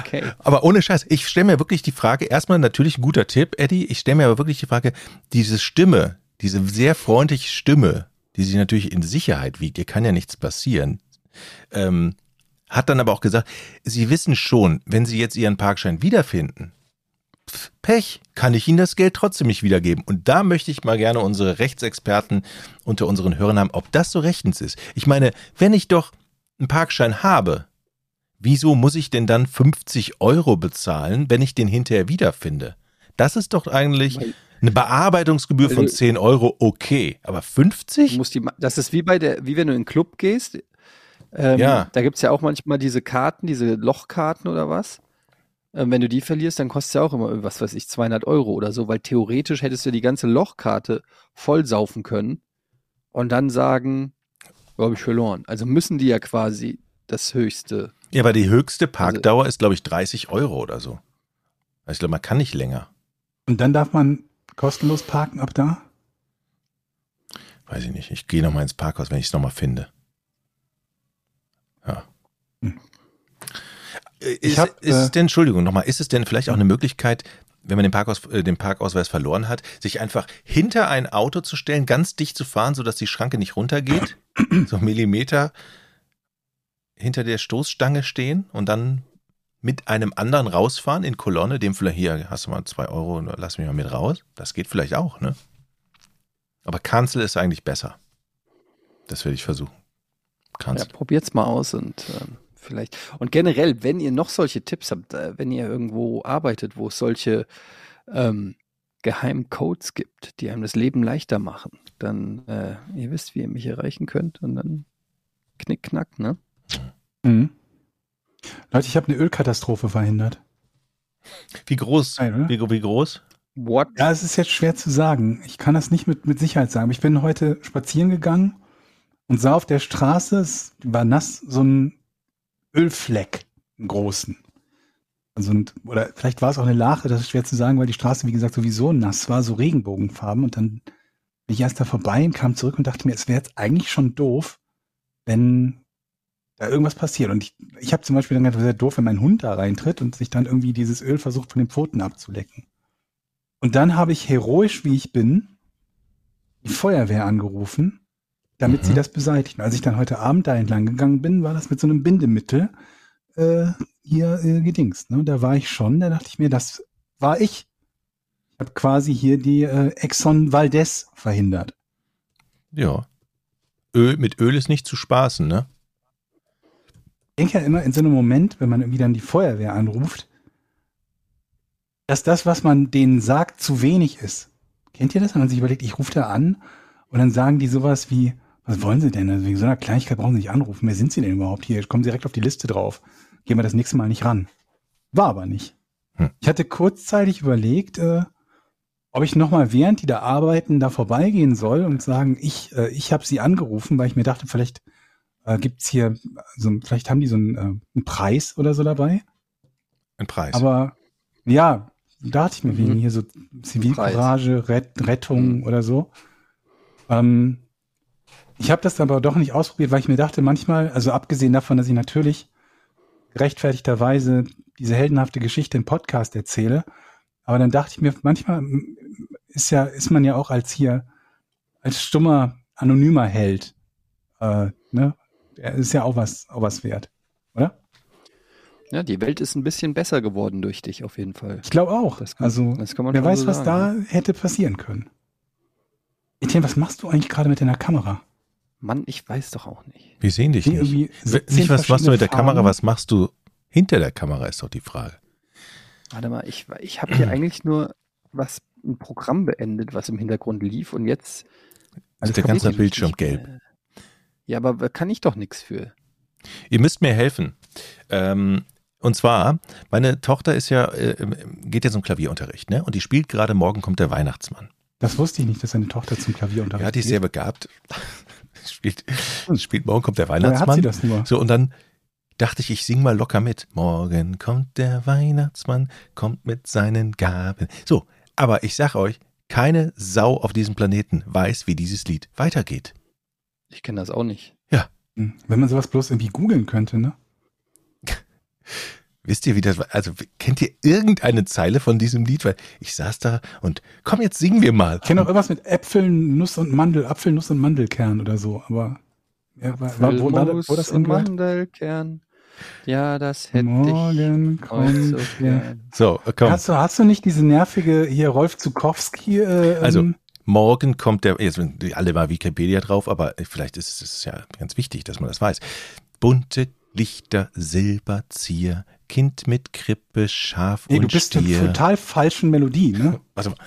Okay. Aber ohne Scheiß, ich stelle mir wirklich die Frage, erstmal natürlich ein guter Tipp, Eddie, ich stelle mir aber wirklich die Frage, diese Stimme, diese sehr freundliche Stimme, die sich natürlich in Sicherheit wiegt, ihr kann ja nichts passieren, ähm, hat dann aber auch gesagt, sie wissen schon, wenn sie jetzt ihren Parkschein wiederfinden, Pech, kann ich Ihnen das Geld trotzdem nicht wiedergeben. Und da möchte ich mal gerne unsere Rechtsexperten unter unseren Hörern haben, ob das so rechtens ist. Ich meine, wenn ich doch einen Parkschein habe, wieso muss ich denn dann 50 Euro bezahlen, wenn ich den hinterher wiederfinde? Das ist doch eigentlich eine Bearbeitungsgebühr von Weil- 10 Euro okay. Aber Du 50? musst die, ma- das ist wie bei der, wie wenn du in den Club gehst. Ähm, Ja. Da gibt's ja auch manchmal diese Karten, diese Lochkarten oder was. Ähm, wenn du die verlierst, dann kostet ja auch immer, was weiß ich, 200 Euro oder so, weil theoretisch hättest du die ganze Lochkarte voll saufen können und dann sagen, habe ich verloren. Also müssen die ja quasi das höchste. Ja, aber die höchste Parkdauer ist, glaube ich, 30 Euro oder so. Also Ich glaube, man kann nicht länger. Und dann darf man kostenlos parken ab da? Weiß ich nicht. Ich gehe nochmal ins Parkhaus, wenn ich es nochmal finde. Ja. Hm. Äh, Ich Ist, hab, ist es äh, denn, Entschuldigung, nochmal, ist es denn vielleicht auch eine Möglichkeit, wenn man den, Parkaus, äh, den Parkausweis verloren hat, sich einfach hinter ein Auto zu stellen, ganz dicht zu fahren, sodass die Schranke nicht runtergeht? so Millimeter hinter der Stoßstange stehen und dann mit einem anderen rausfahren in Kolonne, dem vielleicht hier, hast du mal zwei Euro, lass mich mal mit raus. Das geht vielleicht auch, ne? Aber Cancel ist eigentlich besser. Das werde ich versuchen. Ja, Cancel. probiert's mal aus und ähm, vielleicht. Und generell, wenn ihr noch solche Tipps habt, äh, wenn ihr irgendwo arbeitet, wo es solche ähm, geheimen Codes gibt, die einem das Leben leichter machen, dann äh, ihr wisst, wie ihr mich erreichen könnt und dann knick knack, ne? Mhm. Leute, ich habe eine Ölkatastrophe verhindert. Wie groß? Oder? Wie, wie groß? What? Ja, es ist jetzt schwer zu sagen. Ich kann das nicht mit, mit Sicherheit sagen. Ich bin heute spazieren gegangen und sah auf der Straße, es war nass, so ein Ölfleck, einen großen. Also, oder vielleicht war es auch eine Lache, das ist schwer zu sagen, weil die Straße, wie gesagt, sowieso nass war, so Regenbogenfarben. Und dann bin ich erst da vorbei und kam zurück und dachte mir, es wäre jetzt eigentlich schon doof, wenn da irgendwas passiert. Und ich, ich habe zum Beispiel dann gedacht, es wäre doof, wenn mein Hund da reintritt und sich dann irgendwie dieses Öl versucht, von den Pfoten abzulecken. Und dann habe ich heroisch, wie ich bin, die Feuerwehr angerufen, damit Mhm. sie das beseitigt. Und als ich dann heute Abend da entlang gegangen bin, war das mit so einem Bindemittel äh, hier äh, gedingst. Ne? Da war ich schon, da dachte ich mir, das war ich. Ich habe quasi hier die äh, Exxon Valdez verhindert. Ja. Öl, mit Öl ist nicht zu spaßen, ne? Ich denke ja immer in so einem Moment, wenn man irgendwie dann die Feuerwehr anruft, dass das, was man denen sagt, zu wenig ist. Kennt ihr das? Wenn man sich überlegt, ich rufe da an und dann sagen die sowas wie, was wollen sie denn? Also wegen so einer Kleinigkeit brauchen sie nicht anrufen. Wer sind sie denn überhaupt hier? Kommen sie direkt auf die Liste drauf. Gehen wir das nächste Mal nicht ran. War aber nicht. Hm. Ich hatte kurzzeitig überlegt, äh, ob ich nochmal während die da arbeiten da vorbeigehen soll und sagen, ich, äh, ich habe sie angerufen, weil ich mir dachte, vielleicht äh, gibt's hier, so, vielleicht haben die so einen, äh, einen Preis oder so dabei. Ein Preis. Aber ja, da dachte ich mir Mhm. wegen hier so Zivilcourage, Ret Rettung oder so. Ähm, ich habe das aber doch nicht ausprobiert, weil ich mir dachte, manchmal, also abgesehen davon, dass ich natürlich gerechtfertigterweise diese heldenhafte Geschichte im Podcast erzähle, aber dann dachte ich mir, manchmal ist ja, ist man ja auch als hier, als stummer, anonymer Held, äh, ne, Er ist ja auch was, auch was wert, oder? Ja, die Welt ist ein bisschen besser geworden durch dich, auf jeden Fall. Ich glaube auch. Das kann- also, wer weiß, so was da hätte passieren können. Etienne, was machst du eigentlich gerade mit deiner Kamera? Mann, ich weiß doch auch nicht. Wir sehen dich nicht. irgendwie W- 17 Nicht, was machst du mit der verschiedene Kamera, Farben. was machst du hinter der Kamera, ist doch die Frage. Warte mal, ich, ich habe hier eigentlich nur was, ein Programm beendet, was im Hintergrund lief und jetzt. Ist der ganze Bildschirm nicht gelb. mehr. Ja, aber da kann ich doch nichts für. Ihr müsst mir helfen. Ähm, und zwar, meine Tochter ist ja, äh, geht ja zum Klavierunterricht, ne? Und die spielt gerade Morgen kommt der Weihnachtsmann. Das wusste ich nicht, dass seine Tochter zum Klavierunterricht Ja, die ist geht. sehr begabt. spielt, spielt Morgen kommt der Woher hat sie Weihnachtsmann. das nur? So, und dann dachte ich, ich sing mal locker mit. Morgen kommt der Weihnachtsmann, kommt mit seinen Gaben. So, aber ich sag euch, keine Sau auf diesem Planeten weiß, wie dieses Lied weitergeht. Ich kenne das auch nicht. Hm, Wenn man sowas bloß irgendwie googeln könnte, ne? Wisst ihr, wie das war? Also, kennt ihr irgendeine Zeile von diesem Lied? Weil ich saß da und komm, jetzt singen wir mal. Ich kenne auch irgendwas mit Äpfeln, Nuss und Mandel, Apfel, Nuss und Mandelkern oder so, aber ja, war, war, wo, war, wo das und? Mandelkern. Ja, das hätte Morgen ich kommt heute so der. gern. So, äh, komm. Hast du, hast du nicht diese nervige hier Rolf Zukowski? Äh, Also, ähm, Morgen kommt der, jetzt sind die alle mal Wikipedia drauf, aber vielleicht ist es ja ganz wichtig, dass man das weiß. Bunte Lichter, Silberzier, Kind mit Krippe, Schaf nee, du und bist in Stier. total falschen Melodie, ne? Warte mal.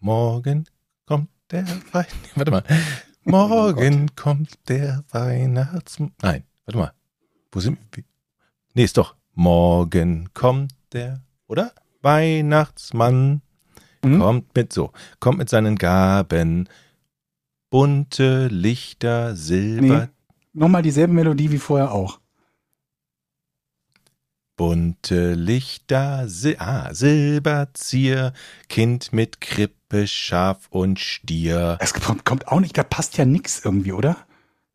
Morgen kommt der Wein. Warte mal. Morgen kommt der Weihnachtsmann. Nein, warte mal. Wo sind wir? Nee, ist doch. Morgen kommt der, oder? Weihnachtsmann Mhm. kommt mit so, kommt mit seinen Gaben. Bunte Lichter, Silber, Nee. Nochmal dieselbe Melodie wie vorher auch. Bunte Lichter, Sil ah, Silberzier, Kind mit Krippe, Schaf und Stier. Es kommt, kommt auch nicht, da passt ja nix irgendwie, oder?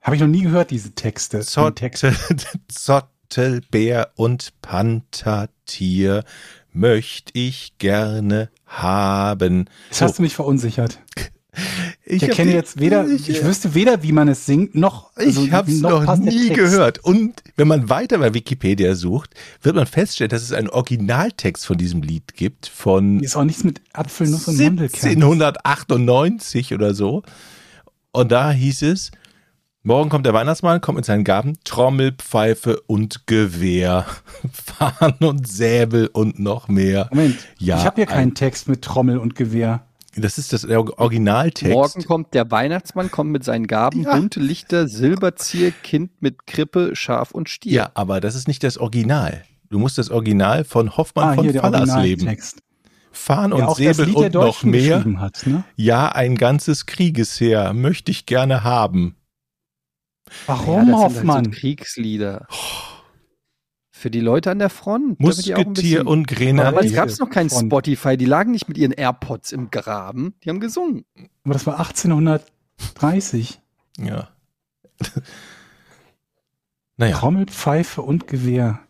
Habe ich noch nie gehört, diese Texte. den Text. Zottel, Zottelbär und Panthertier möcht ich gerne haben. Jetzt hast du mich verunsichert. Ich, erkenne die- jetzt weder, ich, ich, wüsste weder, wie man es singt, noch, also ich habe es noch der nie gehört. Und wenn man weiter bei Wikipedia sucht, wird man feststellen, dass es einen Originaltext von diesem Lied gibt von Ist auch nichts mit Apfelnuss und Mandelkern. 1798 oder so. Und da hieß es, morgen kommt der Weihnachtsmann, kommt mit seinen Gaben, Trommel, Pfeife und Gewehr, Fahnen und Säbel und noch mehr. Moment, Ja, ich habe hier keinen ein- Text mit Trommel und Gewehr. Das ist das der Originaltext. Morgen kommt der Weihnachtsmann, kommt mit seinen Gaben, Ja. bunte Lichter, Silberzier, Kind mit Krippe, Schaf und Stier. Ja, aber das ist nicht das Original. Du musst das Original von Hoffmann Ah, von hier der Fallersleben. Originaltext. Fahren Ja, und das Säbel und noch mehr. geschrieben hat, ne? Ja, ein ganzes Kriegesheer möchte ich gerne haben. Warum, ja, das Hoffmann? Sind halt so Kriegslieder. Für die Leute an der Front. Musketier und Damals Grenadier. gab es noch kein Front. Spotify. Die lagen nicht mit ihren AirPods im Graben. Die haben gesungen. Aber das war 1830. Ja. naja, Trommel, Pfeife und Gewehr.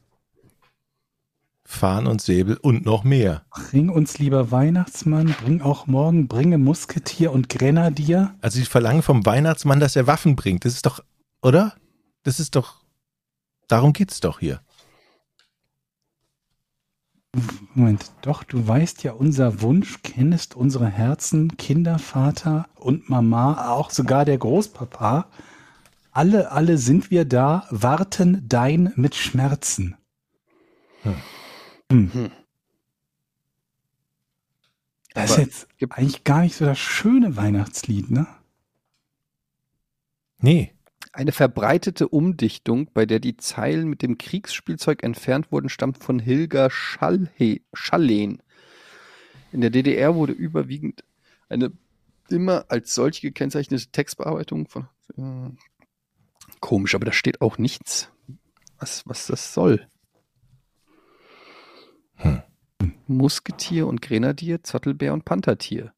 Fahren und Säbel und noch mehr. Bring uns lieber Weihnachtsmann, bring auch morgen, bringe Musketier und Grenadier. Also sie verlangen vom Weihnachtsmann, dass er Waffen bringt. Das ist doch, oder? Das ist doch, darum geht's doch hier. Moment, doch, du weißt ja unser Wunsch, kennest unsere Herzen, Kinder, Vater und Mama, auch sogar der Großpapa. Alle, alle sind wir da, warten dein mit Schmerzen. Hm. Hm. Das ist Aber jetzt gibt- eigentlich gar nicht so das schöne Weihnachtslied, ne? Nee. Eine verbreitete Umdichtung, bei der die Zeilen mit dem Kriegsspielzeug entfernt wurden, stammt von Hilger Schallen. In der DDR wurde überwiegend eine immer als solche gekennzeichnete Textbearbeitung von. Äh, komisch, aber da steht auch nichts, was, was das soll. Hm. Musketier und Grenadier, Zottelbär und Panthertier.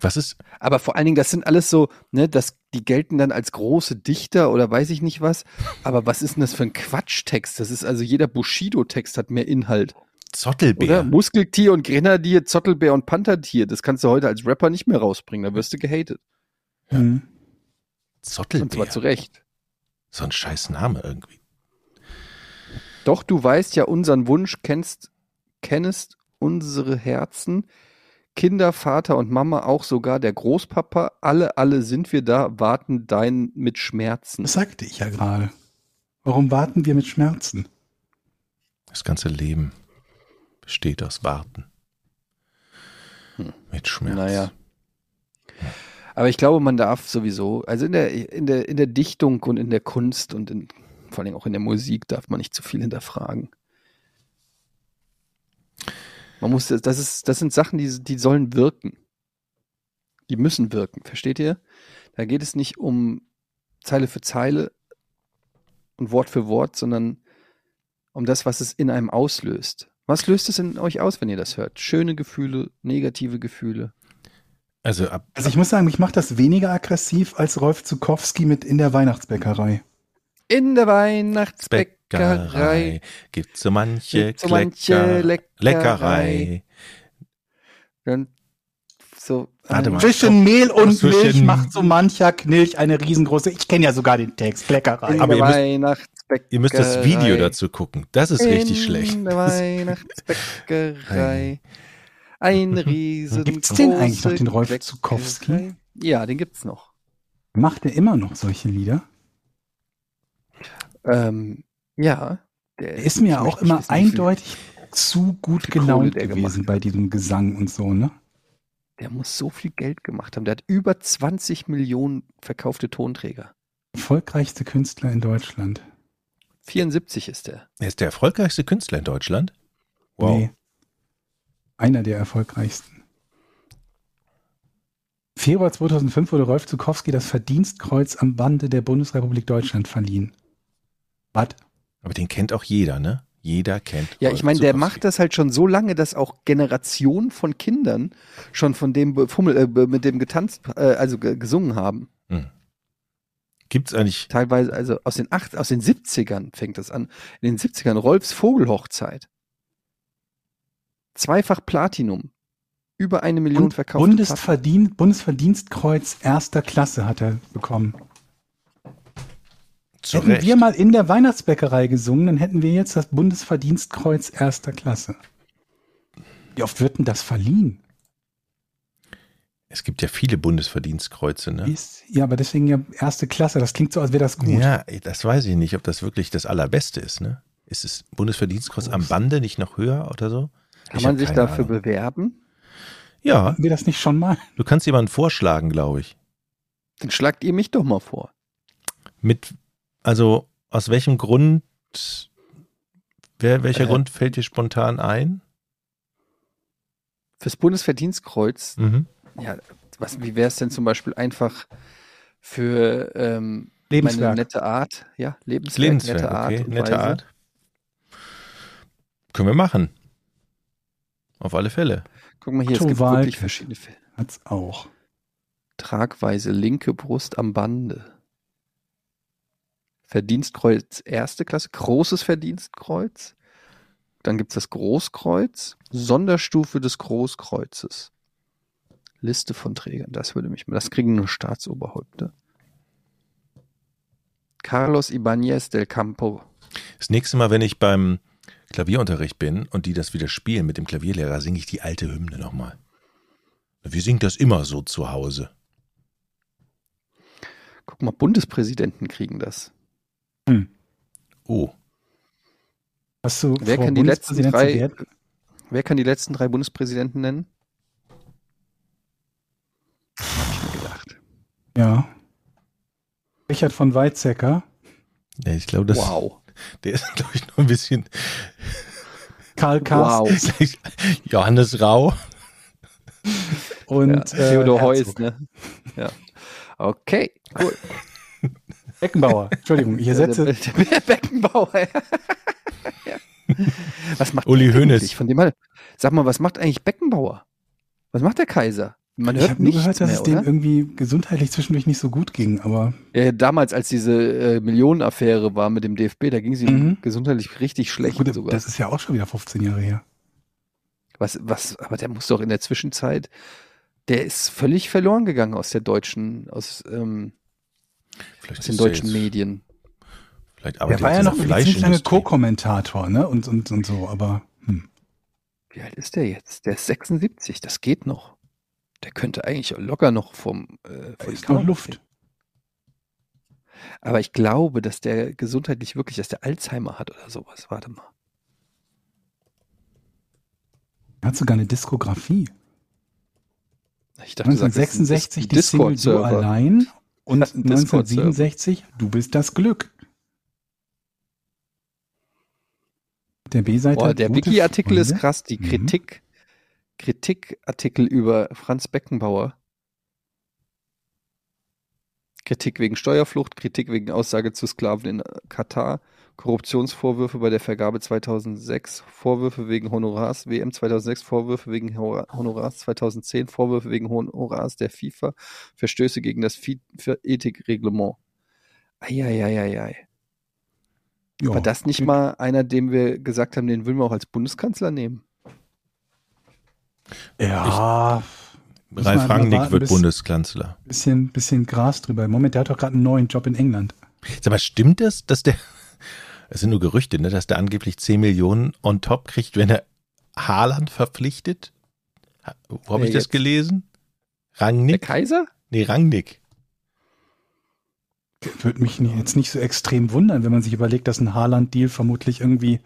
Was ist, Aber vor allen Dingen, das sind alles so, ne, das, die gelten dann als große Dichter oder weiß ich nicht was. Aber was ist denn das für ein Quatschtext? Das ist also jeder Bushido-Text hat mehr Inhalt. Oder? Zottelbär? Muskeltier und Grenadier, Zottelbär und Panthertier. Das kannst du heute als Rapper nicht mehr rausbringen. Da wirst du gehatet. Hm. Und Zottelbär. zwar zu Recht. So ein scheiß Name irgendwie. Doch du weißt ja unseren Wunsch, kennst, kennest unsere Herzen. Kinder, Vater und Mama, auch sogar der Großpapa, alle, alle sind wir da, warten dein mit Schmerzen. Das sagte ich ja gerade. Warum warten wir mit Schmerzen? Das ganze Leben besteht aus Warten. Hm. Mit Schmerz. Naja. Aber ich glaube, man darf sowieso, also in der, in der, in der Dichtung und in der Kunst und in, vor allem auch in der Musik darf man nicht zu viel hinterfragen. Man muss, das ist, das sind Sachen, die, die sollen wirken. Die müssen wirken, versteht ihr? Da geht es nicht um Zeile für Zeile und Wort für Wort, sondern um das, was es in einem auslöst. Was löst es in euch aus, wenn ihr das hört? Schöne Gefühle, negative Gefühle. Also ab, Also ich muss sagen, ich mache das weniger aggressiv als Rolf Zukowski mit in der Weihnachtsbäckerei. In der Weihnachtsbäckerei Bäckerei gibt so manche, Gibt so manche Klecker- Leckerei. Leckerei. dann so Warte ein- mal. Zwischen Mehl und Zwischen- Milch macht so mancher Knilch eine riesengroße. Ich kenne ja sogar den Text. Leckerei. Aber ihr müsst- ihr müsst das Video dazu gucken. Das ist richtig In schlecht. Der Weihnachtsbäckerei. Ein riesen Gibt's den eigentlich noch, den Rolf Zukowski? Ja, den gibt's noch. Macht er immer noch solche Lieder? Ähm, ja. Er ist mir auch immer viel- eindeutig zu gut gelaunt der gewesen bei diesem Gesang und so, ne? Der muss so viel Geld gemacht haben. Der hat über 20 Millionen verkaufte Tonträger. Erfolgreichste Künstler in Deutschland. 74 ist der. Er ist der erfolgreichste Künstler in Deutschland. Wow. Nee. Einer der erfolgreichsten. Februar 2005 wurde Rolf Zukowski das Verdienstkreuz am Bande der Bundesrepublik Deutschland verliehen. Was? Aber den kennt auch jeder, ne? Jeder kennt. Ja, ich meine, der macht das halt schon so lange, dass auch Generationen von Kindern schon von dem Befummel, äh, mit dem getanzt, äh, also ge- gesungen haben. Gibt's eigentlich. Teilweise, also aus den acht, aus den 70ern fängt das an. In den 70ern Rolfs Vogelhochzeit. Zweifach Platinum. Über eine Million Und verkaufte Platten. Bundesverdien Bundesverdienstkreuz erster Klasse hat er bekommen. Zu hätten Recht. wir mal in der Weihnachtsbäckerei gesungen, dann hätten wir jetzt das Bundesverdienstkreuz erster Klasse. Wie oft wird denn das verliehen? Es gibt ja viele Bundesverdienstkreuze, ne? Ist, ja, aber deswegen ja erste Klasse. Das klingt so, als wäre das gut. Ja, das weiß ich nicht, ob das wirklich das Allerbeste ist, ne? Ist das Bundesverdienstkreuz am Bande nicht noch höher oder so? Kann Ich man sich dafür Ahnung. bewerben? Ja, Hatten wir das nicht schon mal? du kannst jemanden vorschlagen, glaube ich. Dann schlagt ihr mich doch mal vor. Mit, also aus welchem Grund, wer, welcher Äh. Grund fällt dir spontan ein? Fürs Bundesverdienstkreuz, Mhm. ja, was, wie wäre es denn zum Beispiel einfach für ähm, meine nette Art? Ja, Lebenswerk, Lebenswerk, nette Art. okay, und nette Weise. Art. Können wir machen. Auf alle Fälle. Guck mal hier, es Otto gibt Walke. wirklich verschiedene Fälle. Hat's auch. Tragweise, linke Brust am Bande. Verdienstkreuz erste Klasse, großes Verdienstkreuz. Dann gibt es das Großkreuz, Sonderstufe des Großkreuzes. Liste von Trägern, das würde mich, das kriegen nur Staatsoberhäupter. Carlos Ibáñez del Campo. Das nächste Mal, wenn ich beim Klavierunterricht bin und die das wieder spielen mit dem Klavierlehrer, singe ich die alte Hymne nochmal. Wir singen das immer so zu Hause. Guck mal, Bundespräsidenten kriegen das. Oh, Hast du Wer kann die letzten drei-? Wer kann die letzten drei Bundespräsidenten nennen? Hab ich mir gedacht. Ja. Richard von Weizsäcker, ja, ich glaube, das, wow. der ist, glaube ich, noch ein bisschen Karl Carstens Wow. Johannes Rau. und Ja, Theodor äh, Heuss, ne? Ja. Okay, cool. Beckenbauer. Entschuldigung, ich ersetze. Der, der, der Beckenbauer. ja. Was macht Uli der Hoeneß. eigentlich? Von dem mal, sag mal, was macht eigentlich Beckenbauer? Was macht der Kaiser? Man Ich hört habe nur gehört, dass mehr, es dem oder? irgendwie gesundheitlich zwischendurch nicht so gut ging, aber Ja, damals, als diese äh, Millionenaffäre war mit dem DFB, da ging es ihm Mhm. gesundheitlich richtig schlecht gut, sogar. das ist ja auch schon wieder 15 Jahre her. Was, was, aber der muss doch in der Zwischenzeit, der ist völlig verloren gegangen aus der deutschen, aus, ähm, Vielleicht aus den deutschen jetzt- Medien. Vielleicht Er arbeitet war ja in noch der irgendwie ziemlich lange. Co-Kommentator, ne? Und, und, und so, aber hm. Wie alt ist der jetzt? Der ist 76, das geht noch. Der könnte eigentlich locker noch vom äh, die ist noch Luft. Aber ich glaube, dass der gesundheitlich wirklich, dass der Alzheimer hat oder sowas. Warte mal. Er hat sogar eine Diskografie. Ich dachte, du sagst, das ist ein 1966 Dis- die Single Du allein und Das ist ein Discord-Server. 1967 Du bist das Glück. Der B-Seite. Boah, der Wiki-Artikel ist krass. Die Mhm. Kritik, Kritikartikel über Franz Beckenbauer. Kritik wegen Steuerflucht, Kritik wegen Aussage zu Sklaven in Katar, Korruptionsvorwürfe bei der Vergabe 2006, Vorwürfe wegen Honorars, WM 2006, Vorwürfe wegen Honorars 2010, Vorwürfe wegen Honorars der FIFA, Verstöße gegen das FIFA-Ethikreglement. Eieieiei. Ja. War das nicht mal einer, dem wir gesagt haben, den würden wir auch als Bundeskanzler nehmen? Ja, Ralf Rangnick wird bis- Bundeskanzler. bisschen, bisschen Gras drüber. Im Moment, der hat doch gerade einen neuen Job in England. Sag mal, stimmt das, dass der, es sind nur Gerüchte, ne, dass der angeblich 10 Millionen on top kriegt, wenn er Haaland verpflichtet. Wo habe Wer ich das jetzt? gelesen? Der Rangnick? Kaiser? Nee, Rangnick. Würde mich jetzt nicht so extrem wundern, wenn man sich überlegt, dass ein Haaland-Deal vermutlich irgendwie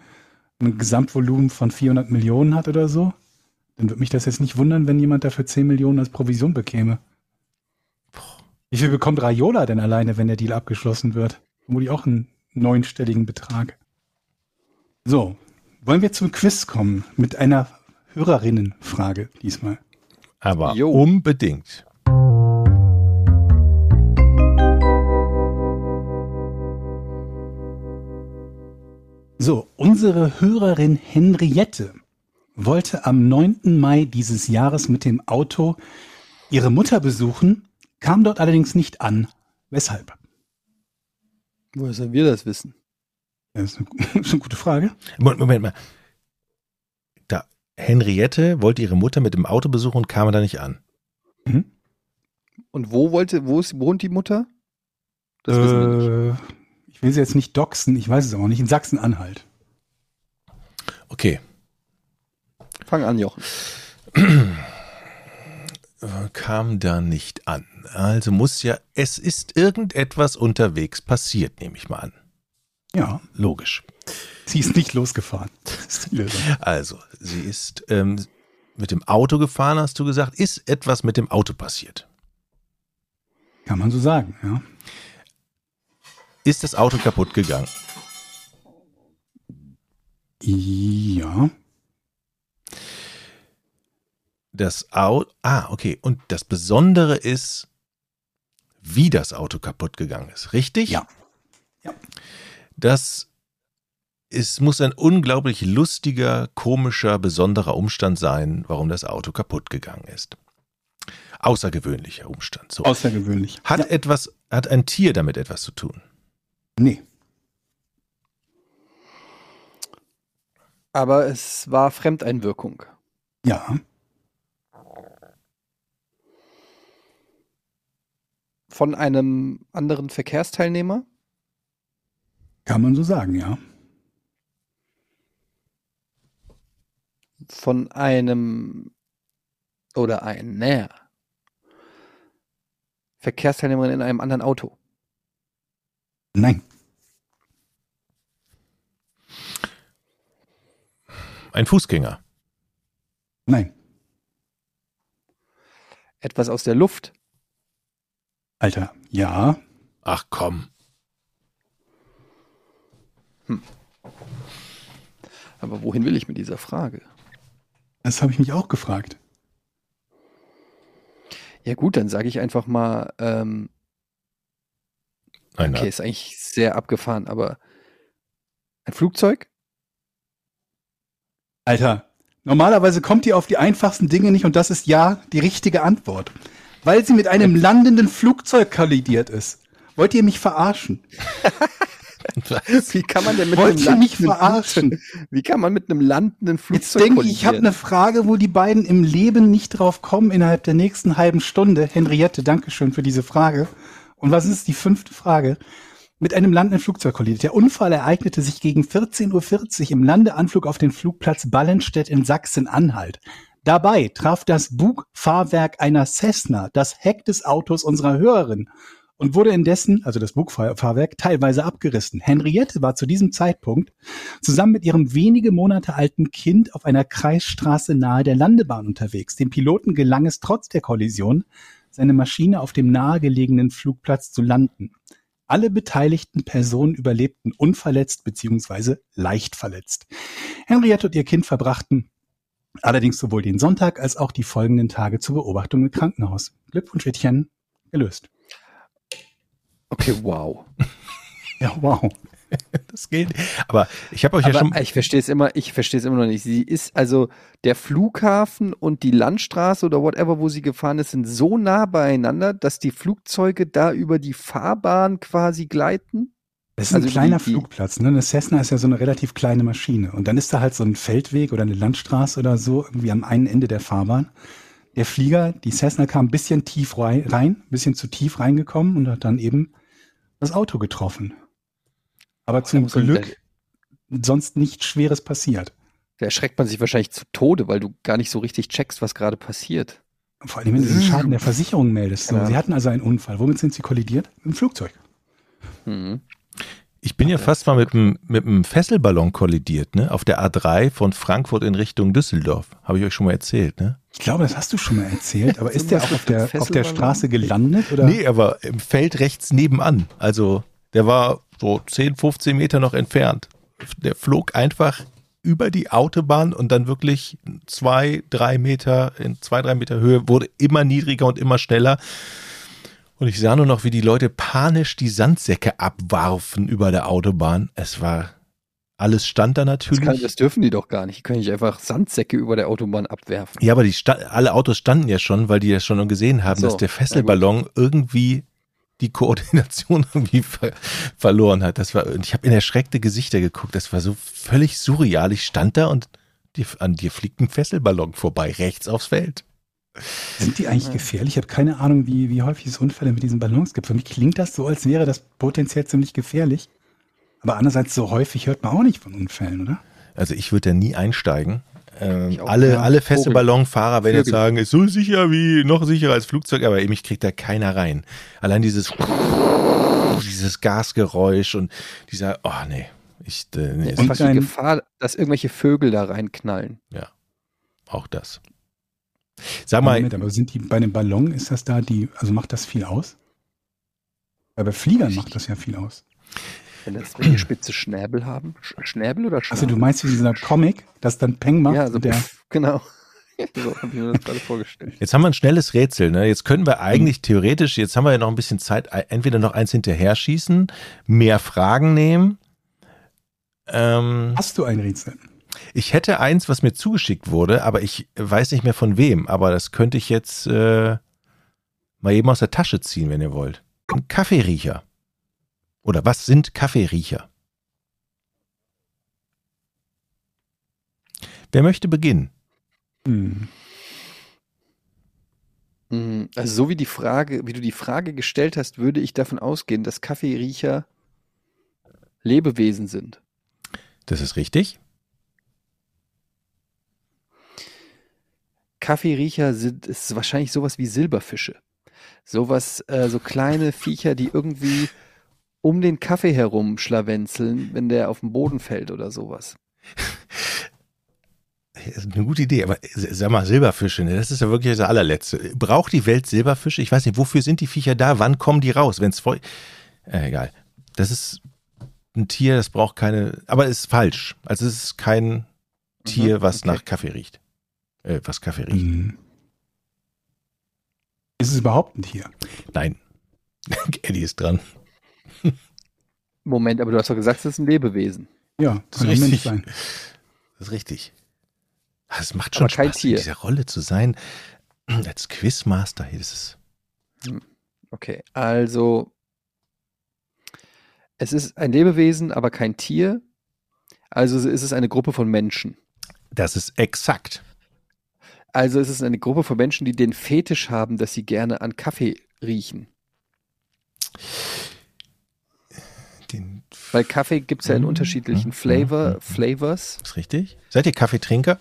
ein Gesamtvolumen von 400 Millionen hat oder so. Dann würde mich das jetzt nicht wundern, wenn jemand dafür 10 Millionen als Provision bekäme. Wie viel bekommt Raiola denn alleine, wenn der Deal abgeschlossen wird? Vermutlich auch einen neunstelligen Betrag. So, wollen wir zum Quiz kommen mit einer Hörerinnenfrage diesmal. Aber Jo. unbedingt. So, unsere Hörerin Henriette wollte am 9. Mai dieses Jahres mit dem Auto ihre Mutter besuchen, kam dort allerdings nicht an. Weshalb? Woher sollen wir das wissen? Das ist eine, das ist eine gute Frage. Moment, Moment mal. Da, Henriette wollte ihre Mutter mit dem Auto besuchen und kam da nicht an. Und wo wollte, wo ist, wohnt die Mutter? Das wissen wir nicht. Äh, ich will sie jetzt nicht doxen, ich weiß es auch nicht, in Sachsen-Anhalt. Okay. Fang an, Jochen. Kam da nicht an. Also muss ja, es ist irgendetwas unterwegs passiert, nehme ich mal an. Ja, Logisch. sie ist nicht losgefahren. Ist. Also, sie ist ähm, mit dem Auto gefahren, hast du gesagt. Ist etwas mit dem Auto passiert? Kann man so sagen, ja. Ist das Auto kaputt gegangen? Ja, Das Auto. Ah, okay. Und das Besondere ist, wie das Auto kaputt gegangen ist. Richtig? Ja. Ja. Das es muss ein unglaublich lustiger, komischer, besonderer Umstand sein, warum das Auto kaputt gegangen ist. Außergewöhnlicher Umstand. So. außergewöhnlich. Hat ja, etwas, hat ein Tier damit etwas zu tun? nee, Aber es war Fremdeinwirkung. ja, Von einem anderen Verkehrsteilnehmer? kann man so sagen, ja. Von einem oder einer Verkehrsteilnehmerin in einem anderen Auto. Nein, Ein Fußgänger. nein. Etwas aus der Luft. Alter, ja, Ach komm. Aber wohin will ich mit dieser Frage? das habe ich mich auch gefragt. Ja gut, dann sage ich einfach mal, ähm, Nein, okay, ist eigentlich sehr abgefahren, aber ein Flugzeug? Alter, normalerweise kommt ihr auf die einfachsten Dinge nicht und das ist ja die richtige Antwort. Weil sie mit einem landenden Flugzeug kollidiert ist. Wollt ihr mich verarschen? Wie kann man denn mit Wollt einem ihr mich landenden verarschen? Flugzeug, wie kann man mit einem landenden Jetzt Flugzeug denke ich, ich habe eine Frage, wo die beiden im Leben nicht drauf kommen innerhalb der nächsten halben Stunde. Henriette, Dankeschön für diese Frage. Und was ist die fünfte Frage? Mit einem landenden Flugzeug kollidiert. Der Unfall ereignete sich gegen 14.40 Uhr im Landeanflug auf den Flugplatz Ballenstedt in Sachsen-Anhalt. Dabei traf das Bugfahrwerk einer Cessna das Heck des Autos unserer Hörerin und wurde indessen, also das Bugfahrwerk, teilweise abgerissen. Henriette war zu diesem Zeitpunkt zusammen mit ihrem wenige Monate alten Kind auf einer Kreisstraße nahe der Landebahn unterwegs. Dem Piloten gelang es trotz der Kollision, seine Maschine auf dem nahegelegenen Flugplatz zu landen. Alle beteiligten Personen überlebten unverletzt bzw. leicht verletzt. Henriette und ihr Kind verbrachten allerdings sowohl den Sonntag als auch die folgenden Tage zur Beobachtung im Krankenhaus. Glückwunsch, Etienne, gelöst. Okay, wow. Ja, wow. Das geht. Aber ich habe euch ja Aber schon. ich verstehe es immer, ich verstehe es immer noch nicht. Sie ist also der Flughafen und die Landstraße oder whatever, wo sie gefahren ist, sind so nah beieinander, dass die Flugzeuge da über die Fahrbahn quasi gleiten. Das ist Also ein kleiner die- Flugplatz. Ne? Eine Cessna ist ja so eine relativ kleine Maschine. Und dann ist da halt so ein Feldweg oder eine Landstraße oder so, irgendwie am einen Ende der Fahrbahn. Der Flieger, die Cessna kam ein bisschen tief rei- rein, ein bisschen zu tief reingekommen und hat dann eben das Auto getroffen. aber zum muss man- Glück sonst nichts Schweres passiert. Da erschreckt man sich wahrscheinlich zu Tode, weil du gar nicht so richtig checkst, was gerade passiert. Vor allem, wenn du den Schaden der Versicherung meldest. So, Ja. Sie hatten also einen Unfall. Womit sind Sie kollidiert? Im Flugzeug. Mhm. Ich bin ja fast mal mit einem mit einem Fesselballon kollidiert, ne? Auf der A3 von Frankfurt in Richtung Düsseldorf. Habe ich euch schon mal erzählt, ne? Ich glaube, das hast du schon mal erzählt, aber ist der auch auf der, auf der? Straße gelandet? Oder? Nee, aber im Feld rechts nebenan. Also der war so 10, 15 Meter noch entfernt. Der flog einfach über die Autobahn und dann wirklich zwei, drei Meter, in zwei, drei Meter Höhe, wurde immer niedriger und immer schneller. Und ich sah nur noch, wie die Leute panisch die Sandsäcke abwarfen über der Autobahn. Es war, alles stand da Das, kann, natürlich. das dürfen die doch gar nicht. Die können nicht einfach Sandsäcke über der Autobahn abwerfen. Ja, aber die sta alle Autos standen ja schon, weil die ja schon gesehen haben, So, dass der Fesselballon irgendwie die Koordination irgendwie ver verloren hat. Das war, und ich habe in erschreckte Gesichter geguckt. Das war so völlig surreal. Ich stand da und die, an dir fliegt ein Fesselballon vorbei, rechts aufs Feld. Sind die eigentlich gefährlich? Ich habe keine Ahnung, wie, wie häufig es Unfälle mit diesen Ballons gibt. Für mich klingt das so, als wäre das potenziell ziemlich gefährlich. Aber andererseits, so häufig hört man auch nicht von Unfällen, oder? Also ich würde da nie einsteigen. Ähm, alle, ja. alle Vogel. Fesselballonfahrer werden jetzt sagen, ist so sicher wie, noch sicherer als Flugzeug, aber mich kriegt da keiner rein. Allein dieses, dieses Gasgeräusch und dieser, oh nee, ich, äh, nee, Es Und ist die Gefahr, dass irgendwelche Vögel da reinknallen. auch das. Sag mal, Moment, aber sind die bei einem Ballon, ist das da die, also macht das viel aus? Weil bei Fliegern macht das ja viel aus. Wenn das welche spitze Schnäbel haben. Sch Schnäbel oder Schnabel? Also du meinst wie dieser Comic, das dann Peng macht? Ja, so der, pff, genau. so habe ich mir das gerade vorgestellt. Jetzt haben wir ein schnelles Rätsel. Ne? Jetzt können wir eigentlich theoretisch, jetzt haben wir ja noch ein bisschen Zeit, entweder noch eins hinterher schießen, mehr Fragen nehmen. Ähm, hast du ein Rätsel? Ich hätte eins, was mir zugeschickt wurde, aber ich weiß nicht mehr von wem. Aber das könnte ich jetzt äh, mal eben aus der Tasche ziehen, wenn ihr wollt. Ein Kaffeeriecher. Oder was sind Kaffeeriecher? Wer möchte beginnen? Hm. Mhm, Also so wie die Frage, wie du die Frage gestellt hast, würde ich davon ausgehen, dass Kaffeeriecher Lebewesen sind. Das ist richtig. Kaffeeriecher sind ist wahrscheinlich sowas wie Silberfische. Sowas, äh, so kleine Viecher, die irgendwie um den Kaffee herum schlawenzeln, wenn der auf den Boden fällt oder sowas. Das ist eine gute Idee, aber sag mal, Silberfische, ne, das ist ja wirklich das allerletzte. Braucht die Welt Silberfische? Ich weiß nicht, wofür sind die Viecher da? Wann kommen die raus? Wenn es voll. Äh, egal. Das ist ein Tier, das braucht keine. Aber es ist falsch. Also es ist kein Tier, Mhm, was okay. nach Kaffee riecht. Äh, was Kaffee riecht. Hm. Ist es überhaupt ein Tier? Nein. Eddie ist dran. Moment, aber du hast doch gesagt, es ist ein Lebewesen. Ja, Das kann ist ein Mensch richtig. sein. Das ist richtig. Ah, Es macht schon Aber Spaß, Tier. in dieser Rolle zu sein. Als Quizmaster. Hier, das ist. Okay, also es ist ein Lebewesen, aber kein Tier. Also ist es eine Gruppe von Menschen. Das ist exakt. Also ist es eine Gruppe von Menschen, die den Fetisch haben, dass sie gerne an Kaffee riechen. Den, Weil Kaffee gibt es ja in Mhm, unterschiedlichen mhm, Flavor, mhm. Flavors. ist richtig. Seid ihr Kaffeetrinker?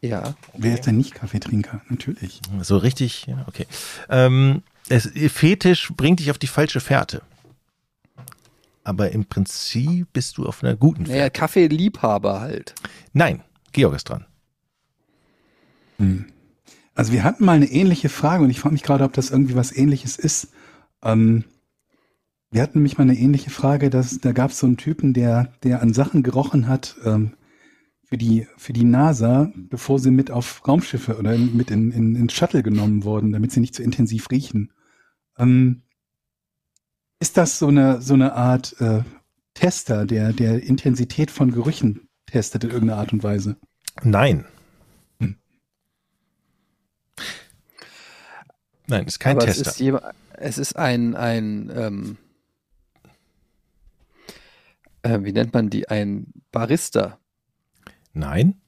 Ja. Wer ist denn nicht Kaffeetrinker? Natürlich. So richtig, ja, okay. Ähm, es, Fetisch bringt dich auf die falsche Fährte. Aber im Prinzip bist du auf einer guten Fährte. Naja, Kaffeeliebhaber halt. Nein, Georg ist dran. Hm. Also wir hatten mal eine ähnliche Frage und ich frage mich gerade, ob das irgendwie was ähnliches ist. Ähm, wir hatten nämlich mal eine ähnliche Frage, dass da gab es so einen Typen, der, der an Sachen gerochen hat ähm, für, die, für die NASA, bevor sie mit auf Raumschiffe oder mit in, in, in Shuttle genommen wurden, damit sie nicht so intensiv riechen. Ähm, ist das so eine, so eine Art äh, Tester, der, der Intensität von Gerüchen testet in irgendeiner Art und Weise? Nein. Nein, ist kein Aber Tester. Es ist, jema- es ist ein, ein ähm, äh, wie nennt man die? Ein Barista. Nein,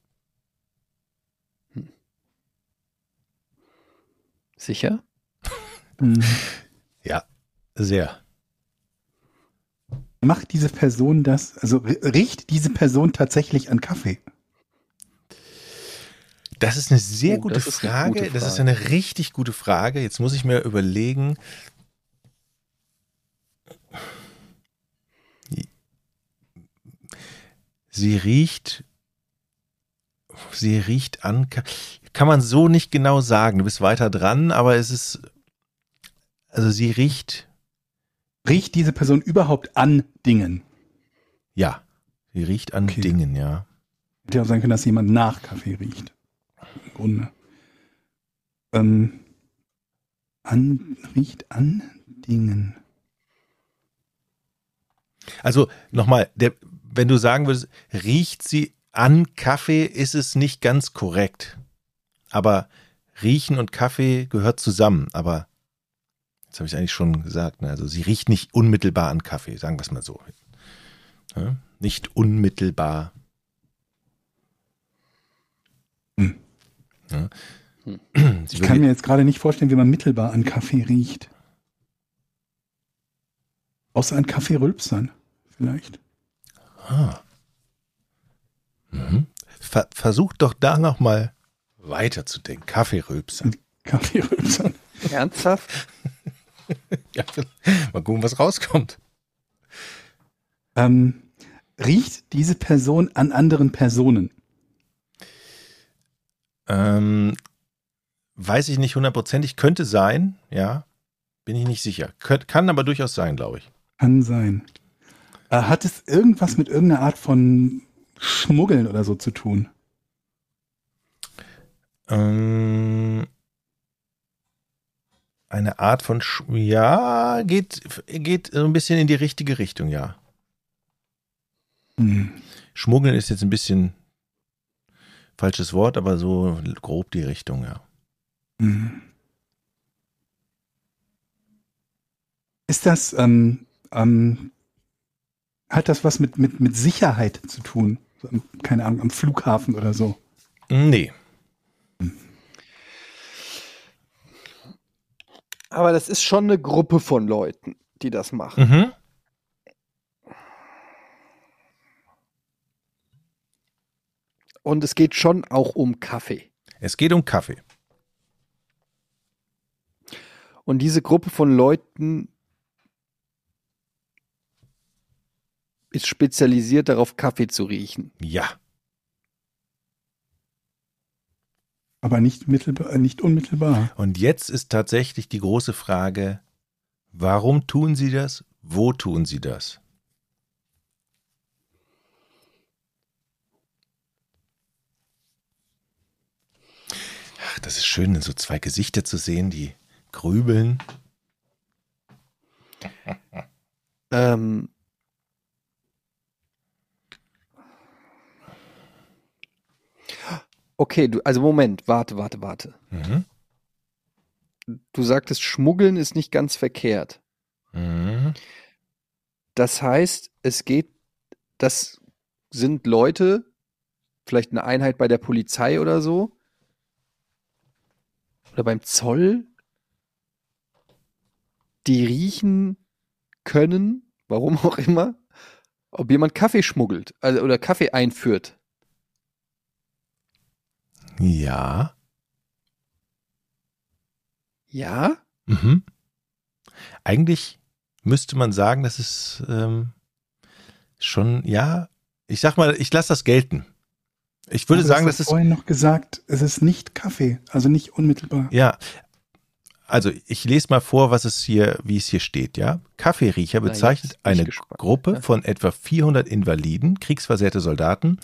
Sicher? Hm. sehr. Macht diese Person das, also ri- riecht diese Person tatsächlich an Kaffee? Das ist eine sehr Oh, gute, das ist eine Frage. gute Das ist Frage. eine richtig gute Frage. Jetzt muss ich mir überlegen. Sie riecht. Sie riecht an. Kann man so nicht genau sagen. Du bist weiter dran, aber es ist. Also sie riecht. Riecht diese Person überhaupt an Dingen? Ja. Sie riecht an Okay. Dingen, ja. Hätte ja auch sein können, dass jemand nach Kaffee riecht. Im Grunde. Ähm, an, riecht an Dingen. Also nochmal, wenn du sagen würdest, riecht sie an Kaffee, ist es nicht ganz korrekt. Aber riechen und Kaffee gehört zusammen. Aber jetzt habe ich eigentlich schon gesagt. Ne? Also sie riecht nicht unmittelbar an Kaffee, sagen wir es mal so. Ja? Nicht unmittelbar. Hm. Ja. Sie Ich kann mir jetzt gerade nicht vorstellen, wie man mittelbar an Kaffee riecht. Außer an Kaffee-Rülpsern, vielleicht. Ah. Mhm. Ver versuch doch da nochmal weiterzudenken. Kaffeerülpser. Kaffee-Rülpsern. Ernsthaft? Ja, mal gucken, was rauskommt. Ähm, riecht diese Person an anderen Personen? Ähm, weiß ich nicht hundertprozentig. Könnte sein, ja. Bin ich nicht sicher. Könnt, kann aber durchaus sein, glaube ich. Kann sein. Äh, hat es irgendwas mit irgendeiner Art von Schmuggeln oder so zu tun? Ähm, eine Art von, Sch ja, geht, geht so ein bisschen in die richtige Richtung, ja. Hm. Schmuggeln ist jetzt ein bisschen falsches Wort, aber so grob die Richtung, ja. Hm. Ist das, ähm, ähm, hat das was mit, mit, mit Sicherheit zu tun? Keine Ahnung, am Flughafen oder so? Nee. Aber das ist schon eine Gruppe von Leuten, die das machen. Mhm. Und es geht schon auch um Kaffee. Es geht um Kaffee. Und diese Gruppe von Leuten ist spezialisiert darauf, Kaffee zu riechen. Ja. Aber nicht, mittelbar, äh, nicht unmittelbar. Und jetzt ist tatsächlich die große Frage, warum tun sie das? Wo tun sie das? Das ist schön, so zwei Gesichter zu sehen, die grübeln. Ähm, okay, du, also Moment, warte, warte, warte. Mhm. Du sagtest, Schmuggeln ist nicht ganz verkehrt. Mhm. Das heißt, es geht, das sind Leute, vielleicht eine Einheit bei der Polizei oder so, oder beim Zoll, die riechen können, warum auch immer, ob jemand Kaffee schmuggelt also, oder Kaffee einführt. Ja. Ja? Mhm. Eigentlich müsste man sagen, das ist ähm, schon, ja, ich sag mal, ich lasse das gelten. Ich würde Aber sagen, das hast ist, vorhin noch gesagt, es ist nicht Kaffee, also nicht unmittelbar. ja, also ich lese mal vor, was es hier, wie es hier steht, ja. Kaffeeriecher bezeichnet eine gespannt, Gruppe ne? von etwa 400 Invaliden, kriegsversehrte Soldaten,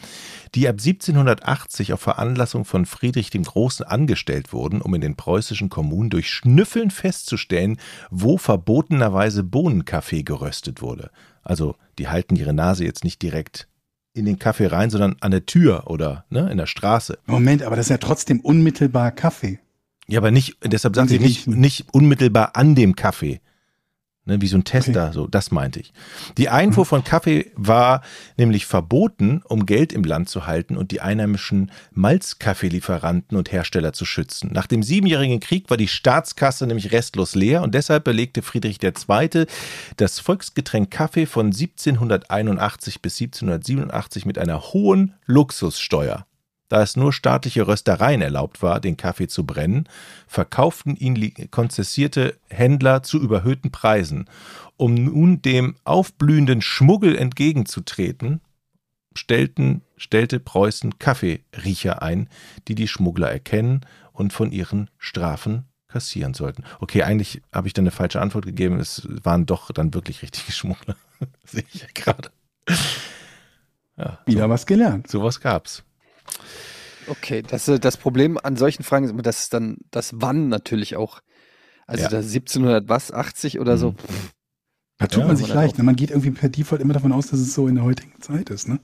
die ab 1780 auf Veranlassung von Friedrich dem Großen angestellt wurden, um in den preußischen Kommunen durch Schnüffeln festzustellen, wo verbotenerweise Bohnenkaffee geröstet wurde. Also die halten ihre Nase jetzt nicht direkt in den Kaffee rein, sondern an der Tür oder ne, in der Straße. Moment, aber das ist ja trotzdem unmittelbar Kaffee. Ja, aber nicht, deshalb sagen Sie nicht, nicht unmittelbar an dem Kaffee. Ne, wie so ein Tester, so, das meinte ich. Die Einfuhr von Kaffee war nämlich verboten, um Geld im Land zu halten und die einheimischen Malzkaffeelieferanten und Hersteller zu schützen. Nach dem Siebenjährigen Krieg war die Staatskasse nämlich restlos leer und deshalb belegte Friedrich II. das Volksgetränk Kaffee von 1781 bis 1787 mit einer hohen Luxussteuer. Da es nur staatliche Röstereien erlaubt war, den Kaffee zu brennen, verkauften ihn konzessierte Händler zu überhöhten Preisen. Um nun dem aufblühenden Schmuggel entgegenzutreten, stellten, stellte Preußen Kaffeeriecher ein, die die Schmuggler erkennen und von ihren Strafen kassieren sollten. Okay, eigentlich habe ich dann eine falsche Antwort gegeben. Es waren doch dann wirklich richtige Schmuggler. Sehe ich ja gerade. Ja, Wieder so, was gelernt. Sowas gab's. Okay, das, äh, das Problem an solchen Fragen ist immer, dass dann das Wann natürlich auch, also ja. da 1700 was, 80 oder so. Mhm. Da tut ja, man sich leicht. Ne? Man geht irgendwie per Default immer davon aus, dass es so in der heutigen Zeit ist, ne?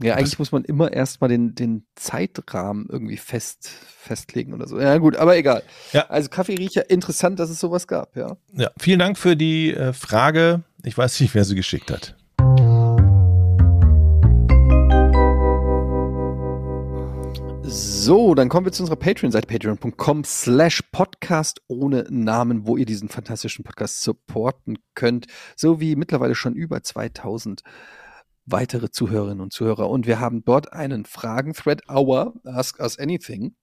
Ja, eigentlich muss man immer erstmal den, den Zeitrahmen irgendwie fest, festlegen oder so. Ja, gut, aber egal. Ja. Also Kaffeeriecher, interessant, dass es sowas gab, ja. Ja, vielen Dank für die äh, Frage. Ich weiß nicht, wer sie geschickt hat. So, dann kommen wir zu unserer Patreon-Seite, patreon.com slash podcast ohne Namen, wo ihr diesen fantastischen Podcast supporten könnt, so wie mittlerweile schon über 2000 weitere Zuhörerinnen und Zuhörer. Und wir haben dort einen Fragen-Thread, Hour, Ask Us Anything.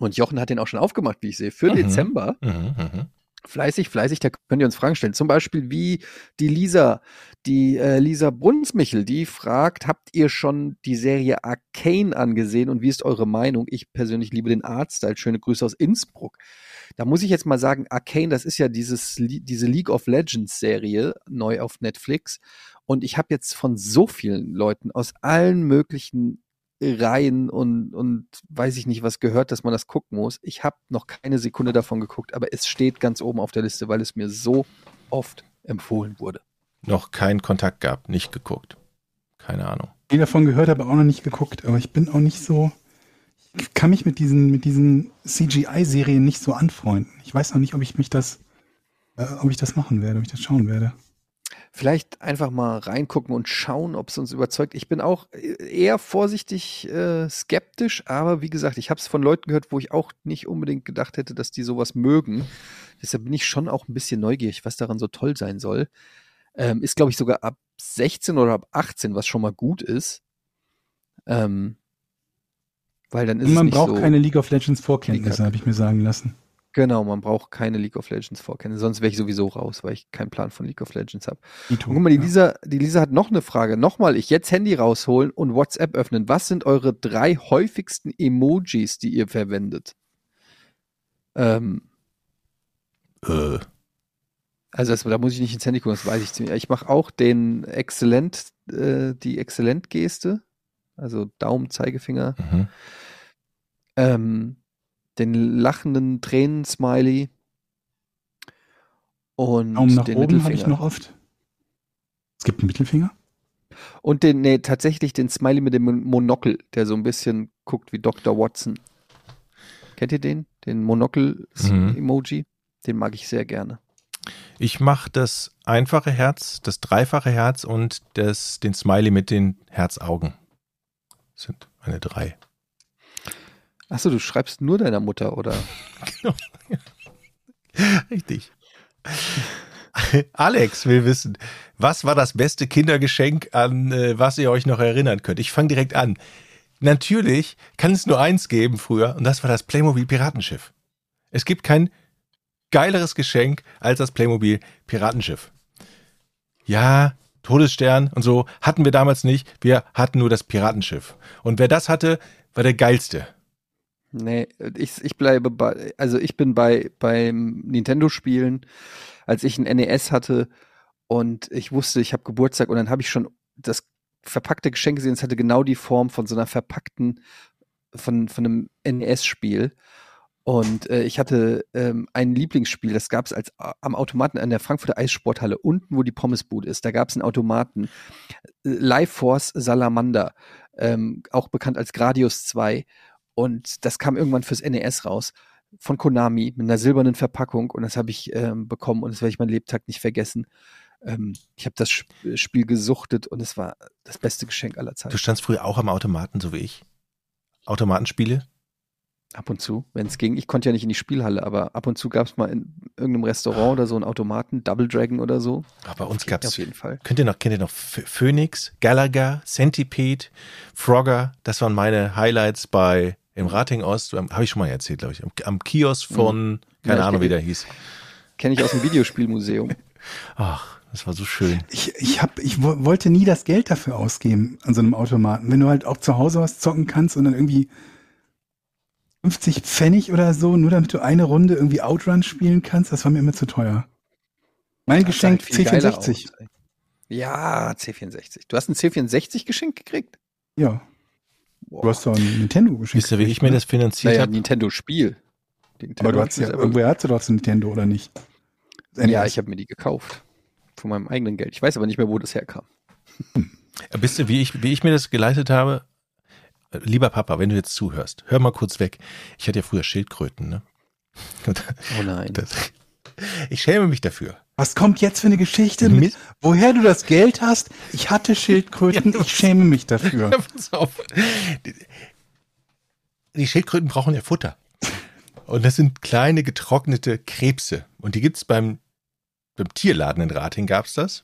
Und Jochen hat den auch schon aufgemacht, wie ich sehe, für mhm. Dezember. Mhm, mh. Fleißig, fleißig, da könnt ihr uns Fragen stellen. Zum Beispiel wie die Lisa, die äh, Lisa Brunsmichel, die fragt, habt ihr schon die Serie Arcane angesehen und wie ist eure Meinung? Ich persönlich liebe den Artstyle. Schöne Grüße aus Innsbruck. Da muss ich jetzt mal sagen, Arcane, das ist ja dieses, diese League of Legends Serie neu auf Netflix. Und ich habe jetzt von so vielen Leuten aus allen möglichen Reihen und, und weiß ich nicht was gehört, dass man das gucken muss. Ich habe noch keine Sekunde davon geguckt, aber es steht ganz oben auf der Liste, weil es mir so oft empfohlen wurde. Noch keinen Kontakt gehabt, nicht geguckt. Keine Ahnung. Ich davon gehört, aber auch noch nicht geguckt. Aber ich bin auch nicht so. Ich kann mich mit diesen, mit diesen CGI-Serien nicht so anfreunden. Ich weiß noch nicht, ob ich mich das, äh, ob ich das machen werde, ob ich das schauen werde vielleicht einfach mal reingucken und schauen, ob es uns überzeugt. Ich bin auch eher vorsichtig äh, skeptisch, aber wie gesagt, ich habe es von Leuten gehört, wo ich auch nicht unbedingt gedacht hätte, dass die sowas mögen. Deshalb bin ich schon auch ein bisschen neugierig, was daran so toll sein soll. Ähm, ist, glaube ich, sogar ab 16 oder ab 18, was schon mal gut ist. Ähm, weil dann ist man es braucht so keine League of Legends Vorkenntnisse, habe ich mir sagen lassen. Genau, man braucht keine League of Legends Vorkenntnisse, sonst wäre ich sowieso raus, weil ich keinen Plan von League of Legends habe. Guck mal, die Lisa, die Lisa hat noch eine Frage. Nochmal, ich jetzt Handy rausholen und WhatsApp öffnen. Was sind eure drei häufigsten Emojis, die ihr verwendet? Ähm. Äh. Also das, da muss ich nicht ins Handy gucken, das weiß ich ziemlich. Ich mache auch den Exzellent, äh, die Exzellent-Geste, also Daumen, Zeigefinger. Mhm. Ähm, den lachenden Tränen-Smiley und Daumen nach den oben habe ich noch oft. Es gibt einen Mittelfinger? Und den, nee, tatsächlich den Smiley mit dem Monokel, der so ein bisschen guckt wie Dr. Watson. Kennt ihr den? Den Monokel-Emoji? Mhm. Den mag ich sehr gerne. Ich mache das einfache Herz, das dreifache Herz und das, den Smiley mit den Herzaugen. Das sind meine drei. Achso, du schreibst nur deiner Mutter, oder? genau. Richtig. Alex will wissen, was war das beste Kindergeschenk, an äh, was ihr euch noch erinnern könnt? Ich fange direkt an. Natürlich kann es nur eins geben früher, und das war das Playmobil Piratenschiff. Es gibt kein geileres Geschenk als das Playmobil Piratenschiff. Ja, Todesstern und so hatten wir damals nicht. Wir hatten nur das Piratenschiff. Und wer das hatte, war der geilste. Nee, ich, ich bleibe bei, also ich bin bei beim Nintendo-Spielen, als ich ein NES hatte und ich wusste, ich habe Geburtstag und dann habe ich schon das verpackte Geschenk gesehen, es hatte genau die Form von so einer verpackten, von, von einem NES-Spiel. Und äh, ich hatte ähm, ein Lieblingsspiel, das gab es als am Automaten an der Frankfurter Eissporthalle, unten, wo die Pommesbude ist. Da gab es einen Automaten. Äh, Life Force Salamander, ähm, auch bekannt als Gradius 2. Und das kam irgendwann fürs NES raus. von Konami mit einer silbernen Verpackung und das habe ich ähm, bekommen und das werde ich meinen Lebtag nicht vergessen. Ähm, ich habe das Sp Spiel gesuchtet und es war das beste Geschenk aller Zeiten. Du standst früher auch am Automaten, so wie ich. Automatenspiele? Ab und zu, wenn es ging. Ich konnte ja nicht in die Spielhalle, aber ab und zu gab es mal in irgendeinem Restaurant oder so einen Automaten, Double Dragon oder so. Aber bei uns gab es auf jeden Fall. Könnt ihr noch, kennt ihr noch Ph- Phoenix, Gallagher, Centipede, Frogger? Das waren meine Highlights bei im Rating Ost. Habe ich schon mal erzählt, glaube ich. Am, am Kiosk von, keine Ja, Ahnung, wie der hieß. Kenne ich aus dem Videospielmuseum. Ach, das war so schön. Ich, ich, hab, ich wo- wollte nie das Geld dafür ausgeben an so einem Automaten. Wenn du halt auch zu Hause was zocken kannst und dann irgendwie 50 Pfennig oder so, nur damit du eine Runde irgendwie Outrun spielen kannst, das war mir immer zu teuer. Mein Das Geschenk sah halt viel geiler C64. aus, ey. Ja, C64. Du hast ein C64 geschenkt gekriegt? Ja, Boah. du hast doch ein Nintendo geschenkt. Wisst ihr, wie ich mir das finanziert naja, habe? Nintendo-Spiel. Aber du hast ja, irgendwer hatte doch so ein Nintendo, oder nicht? Ja, ich habe mir die gekauft. Von meinem eigenen Geld. Ich weiß aber nicht mehr, wo das herkam. Wisst ihr, wie ich, wie ich mir das geleistet habe? Lieber Papa, wenn du jetzt zuhörst, hör mal kurz weg. Ich hatte ja früher Schildkröten, ne? Oh nein. das, ich schäme mich dafür. Was kommt jetzt für eine Geschichte? Mit, woher du das Geld hast? Ich hatte Schildkröten, ich schäme mich dafür. Pass auf. Die, die Schildkröten brauchen ja Futter. Und das sind kleine getrocknete Krebse. Und die gibt's beim, beim Tierladen in Rating gab's das.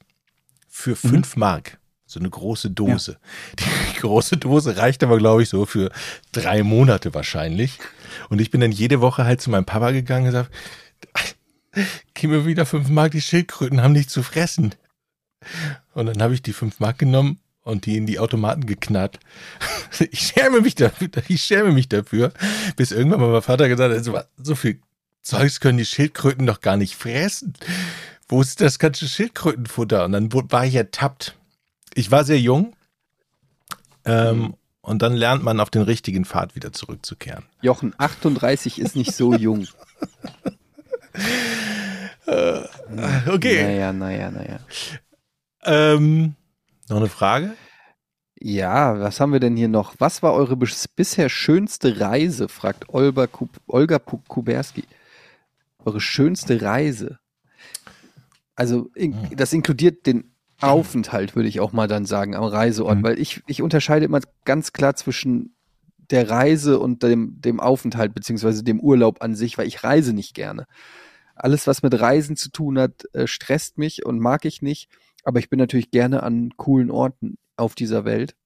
Für fünf Mark. So eine große Dose. Die große Dose reicht aber, glaube ich, so für drei Monate wahrscheinlich. Und ich bin dann jede Woche halt zu meinem Papa gegangen und gesagt, gib mir wieder fünf Mark, die Schildkröten haben nichts zu fressen. Und dann habe ich die fünf Mark genommen und die in die Automaten geknallt. Ich schäme mich dafür, ich schäme mich dafür, bis irgendwann mal mein Vater gesagt hat, so, viel Zeugs können die Schildkröten doch gar nicht fressen. Wo ist das ganze Schildkrötenfutter? Und dann war ich ertappt. Ich war sehr jung. Ähm, Und dann lernt man auf den richtigen Pfad wieder zurückzukehren. Jochen, 38 ist nicht so jung. Okay. Naja, naja, naja. Ähm, noch eine Frage? Ja, was haben wir denn hier noch? Was war eure bis bisher schönste Reise? fragt Olga, Kub Olga Kuberski. Eure schönste Reise. Also in, Hm. das inkludiert den Aufenthalt, würde ich auch mal dann sagen, am Reiseort, Mhm. weil ich, ich unterscheide immer ganz klar zwischen der Reise und dem, dem Aufenthalt, beziehungsweise dem Urlaub an sich, weil ich reise nicht gerne. Alles, was mit Reisen zu tun hat, äh, stresst mich und mag ich nicht. Aber ich bin natürlich gerne an coolen Orten auf dieser Welt.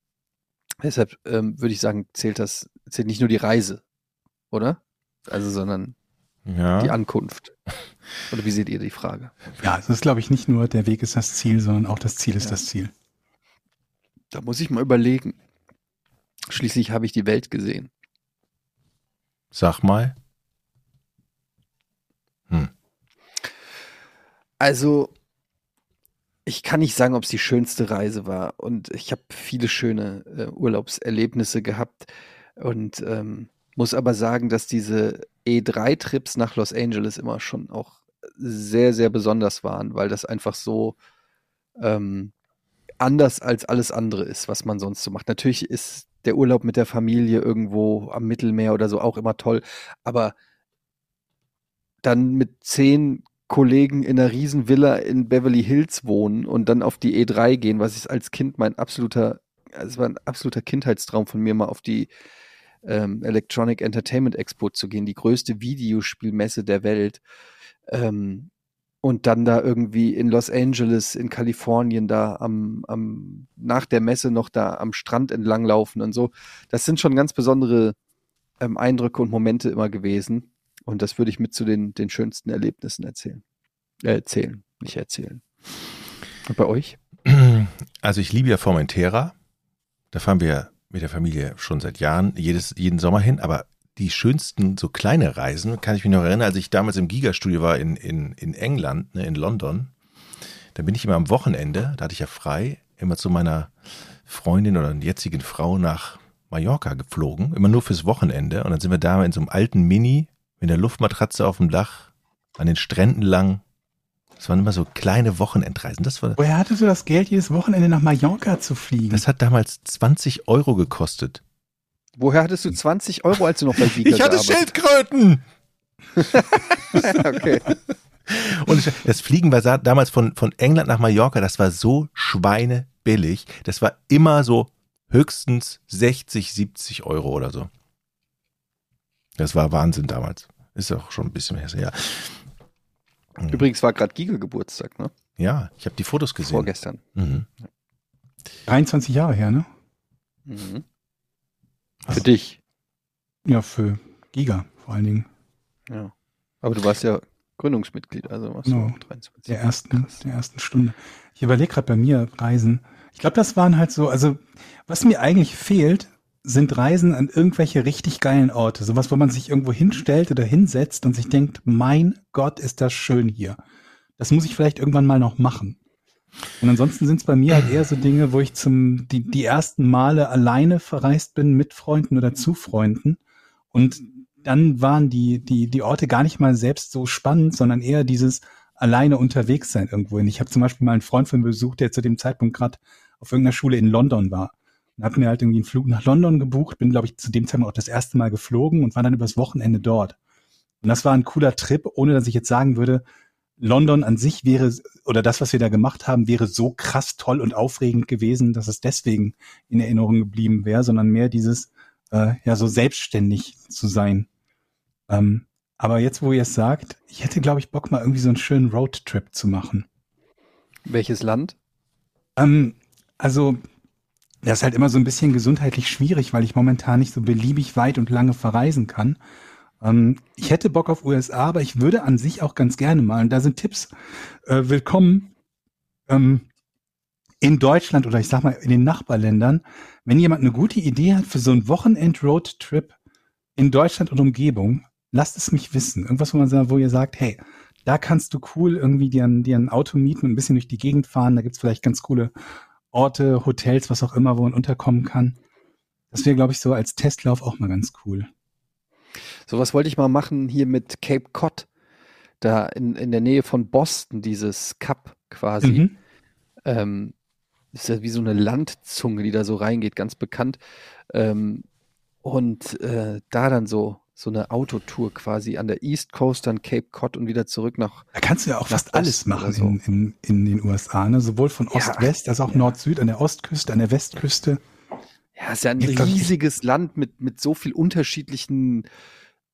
Deshalb ähm, würde ich sagen, zählt das, zählt nicht nur die Reise, oder? Also, sondern Ja. die Ankunft. Oder wie seht ihr die Frage? Ja, es ist, glaube ich, nicht nur der Weg ist das Ziel, sondern auch das Ziel ist Ja. das Ziel. Da muss ich mal überlegen. Schließlich habe ich die Welt gesehen. Sag mal. Also, ich kann nicht sagen, ob es die schönste Reise war. Und ich habe viele schöne äh, Urlaubserlebnisse gehabt. Und ähm, muss aber sagen, dass diese E3-Trips nach Los Angeles immer schon auch sehr, sehr besonders waren, weil das einfach so ähm, anders als alles andere ist, was man sonst so macht. Natürlich ist der Urlaub mit der Familie irgendwo am Mittelmeer oder so auch immer toll, aber dann mit zehn Kollegen in einer Riesenvilla in Beverly Hills wohnen und dann auf die E3 gehen, was ich als Kind mein absoluter, es war ein absoluter Kindheitstraum von mir, mal auf die ähm, Electronic Entertainment Expo zu gehen, die größte Videospielmesse der Welt. Ähm, und dann da irgendwie in Los Angeles, in Kalifornien, da am, am, nach der Messe noch da am Strand entlanglaufen und so. Das sind schon ganz besondere ähm, Eindrücke und Momente immer gewesen. Und das würde ich mit zu den, den schönsten Erlebnissen erzählen. Äh, erzählen, nicht erzählen. Und bei euch? Also ich liebe ja Formentera. Da fahren wir mit der Familie schon seit Jahren jedes, jeden Sommer hin. Aber die schönsten so kleine Reisen, kann ich mich noch erinnern, als ich damals im Gigastudio war in, in, in England, ne, in London. Da bin ich immer am Wochenende, da hatte ich ja frei, immer zu meiner Freundin oder jetzigen Frau nach Mallorca geflogen, immer nur fürs Wochenende. Und dann sind wir da in so einem alten Mini mit der Luftmatratze auf dem Dach an den Stränden lang. Das waren immer so kleine Wochenendreisen. Das war, Woher hattest du das Geld, jedes Wochenende nach Mallorca zu fliegen? das hat damals 20 Euro gekostet. Woher hattest du 20 Euro, als du noch bei Giga Ich hatte gearbeitet Schildkröten! okay. Und das Fliegen war sa- damals von, von England nach Mallorca, das war so schweinebillig. Das war immer so höchstens 60, 70 Euro oder so. Das war Wahnsinn damals. Ist auch schon ein bisschen her. Ja, Übrigens war gerade Giga Geburtstag, ne? ja ich habe die Fotos gesehen. Vorgestern. Mhm. 23 Jahre her, ne? Mhm. Für dich. Ja, für Giga vor allen Dingen. Ja. Aber du warst ja Gründungsmitglied, also warst No. du 23. Der ersten, der ersten Stunde. Ich überlege gerade bei mir Reisen. Ich glaube, das waren halt so, also was mir eigentlich fehlt, sind Reisen an irgendwelche richtig geilen Orte. Sowas, wo man sich irgendwo hinstellt oder hinsetzt und sich denkt, mein Gott, ist das schön hier. Das muss ich vielleicht irgendwann mal noch machen. Und ansonsten sind es bei mir halt eher so Dinge, wo ich zum die, die ersten Male alleine verreist bin mit Freunden oder zu Freunden. Und dann waren die, die, die Orte gar nicht mal selbst so spannend, sondern eher dieses alleine unterwegs sein irgendwohin. Ich habe zum Beispiel mal einen Freund von mir besucht, der zu dem Zeitpunkt gerade auf irgendeiner Schule in London war. Und habe mir halt irgendwie einen Flug nach London gebucht, bin, glaube ich, zu dem Zeitpunkt auch das erste Mal geflogen und war dann übers Wochenende dort. Und das war ein cooler Trip, ohne dass ich jetzt sagen würde, London an sich wäre, oder das, was wir da gemacht haben, wäre so krass toll und aufregend gewesen, dass es deswegen in Erinnerung geblieben wäre, sondern mehr dieses, äh, ja, so selbstständig zu sein. Ähm, aber jetzt, wo ihr es sagt, ich hätte, glaube ich, Bock, mal irgendwie so einen schönen Roadtrip zu machen. Welches Land? Ähm, also, das ist halt immer so ein bisschen gesundheitlich schwierig, weil ich momentan nicht so beliebig weit und lange verreisen kann. Ähm, ich hätte Bock auf USA, aber ich würde an sich auch ganz gerne mal, und da sind Tipps äh, willkommen ähm, in Deutschland oder ich sag mal in den Nachbarländern. Wenn jemand eine gute Idee hat für so einen Wochenend-Roadtrip in Deutschland und Umgebung, lasst es mich wissen. Irgendwas, wo man wo ihr sagt, hey, da kannst du cool irgendwie dir ein, dir ein Auto mieten und ein bisschen durch die Gegend fahren. Da gibt's vielleicht ganz coole Orte, Hotels, was auch immer, wo man unterkommen kann. Das wäre, glaube ich, so als Testlauf auch mal ganz cool. Sowas wollte ich mal machen hier mit Cape Cod. Da in, in der Nähe von Boston, dieses Cup quasi. Mhm. Ähm, ist ja wie so eine Landzunge, die da so reingeht, ganz bekannt. Ähm, und äh, da dann so, so eine Autotour quasi an der East Coast, dann Cape Cod und wieder zurück nach. Da kannst du ja auch fast alles Osten oder machen so. in, in, in den USA, ne? sowohl von Ja. Ost-West als auch Ja. Nord-Süd, an der Ostküste, an der Westküste. Ja, ist ja ein Ich riesiges Land mit, mit so viel unterschiedlichen,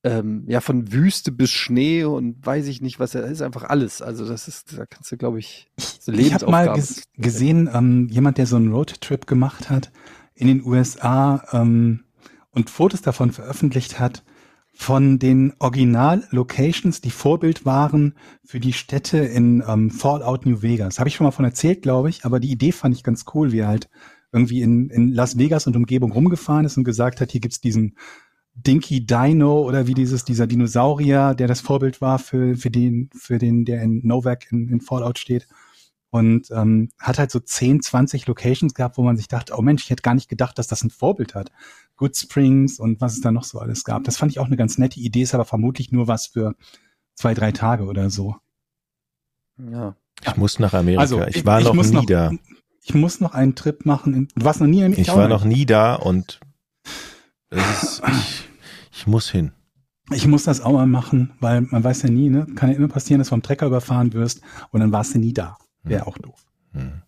ähm, ja, von Wüste bis Schnee und weiß ich nicht was, da ist einfach alles. Also das ist, da kannst du, glaube ich, so Ich habe mal ges gesehen, ähm, jemand, der so einen Roadtrip gemacht hat in den USA ähm, und Fotos davon veröffentlicht hat, von den Original-Locations, die Vorbild waren für die Städte in ähm, Fallout New Vegas. Habe ich schon mal von erzählt, glaube ich, aber die Idee fand ich ganz cool, wie er halt irgendwie in, in Las Vegas und Umgebung rumgefahren ist und gesagt hat, hier gibt's diesen Dinky Dino oder wie dieses, dieser Dinosaurier, der das Vorbild war für, für den, für den, der in Novak in, in Fallout steht. Und ähm, hat halt so 10, 20 Locations gehabt, wo man sich dachte, oh Mensch, ich hätte gar nicht gedacht, dass das ein Vorbild hat. Good Springs und was es da noch so alles gab. Das fand ich auch eine ganz nette Idee, ist aber vermutlich nur was für zwei, drei Tage oder so. Ja. Ich muss nach Amerika. Also, ich, war noch muss nie da. Ich muss noch einen Trip machen. In, du warst noch nie in Ich auch war noch nie da und ist, ich, ich muss hin. Ich muss das auch mal machen, weil man weiß ja nie, ne? Kann ja immer passieren, dass du vom Trecker überfahren wirst und dann warst du nie da. Wäre auch doof. Hm.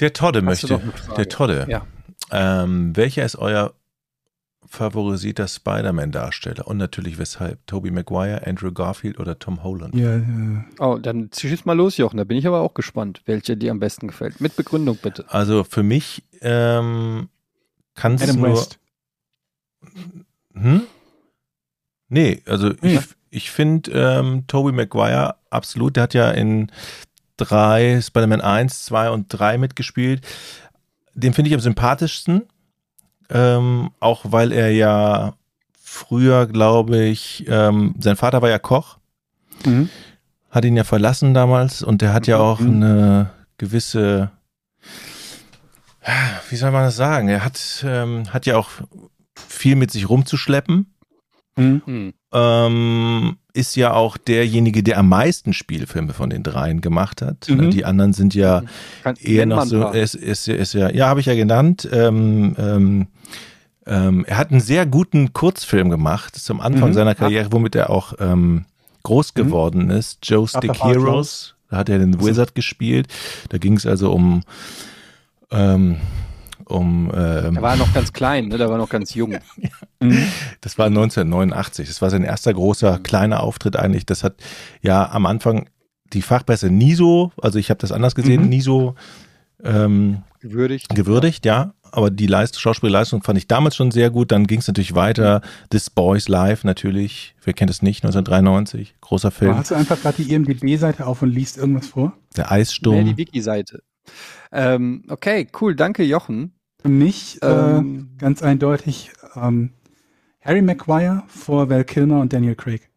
Der Todde Hast möchte. Der Todde. Ja. Ähm, welcher ist euer favorisierter Spider-Man-Darsteller? Und natürlich weshalb? Tobey Maguire, Andrew Garfield oder Tom Holland? Ja, äh, Oh, dann schieß mal los, Jochen. Da bin ich aber auch gespannt, welcher dir am besten gefällt. Mit Begründung bitte. Also für mich ähm, kann es Adam nur. West. Hm? Nee, also Ja. ich, ich finde ähm, Tobey Maguire absolut, der hat ja in drei, Spider-Man 1, 2 und 3 mitgespielt. Den finde ich am sympathischsten. Ähm, auch weil er ja früher, glaube ich, ähm, sein Vater war ja Koch, Mhm. hat ihn ja verlassen damals und der hat ja auch Mhm. eine gewisse, wie soll man das sagen? Er hat, ähm, hat ja auch viel mit sich rumzuschleppen. Mhm. Hm. Ähm, ist ja auch derjenige, der am meisten Spielfilme von den dreien gemacht hat. Mhm. Die anderen sind ja Kann, eher noch so, ist, ist, ist ja, ja, habe ich ja genannt. Ähm, ähm, Ähm, er hat einen sehr guten Kurzfilm gemacht zum Anfang Mhm. seiner Karriere, womit er auch ähm, groß Mhm. geworden ist. Joe Stick. Heroes. Da hat er den Wizard gespielt. Da ging es also um ähm, um ähm, Der war noch ganz klein, ne? Der war noch ganz jung. Das war 1989. Das war sein erster großer kleiner Auftritt eigentlich. Das hat ja am Anfang die Fachpresse nie so, also ich habe das anders gesehen, Mhm. nie so ähm, Gewürdigt. gewürdigt, ja. Aber die Leist Schauspielleistung fand ich damals schon sehr gut. Dann ging es natürlich weiter. This Boys Live natürlich. Wer kennt es nicht? 1993. Großer Aber Film. hast du einfach gerade die IMDb-Seite auf und liest irgendwas vor? Der Eissturm. die Wiki-Seite. Ähm, okay, cool, danke Jochen. Für mich Ähm, äh, ganz eindeutig ähm, Harry Maguire vor Val Kilmer und Daniel Craig.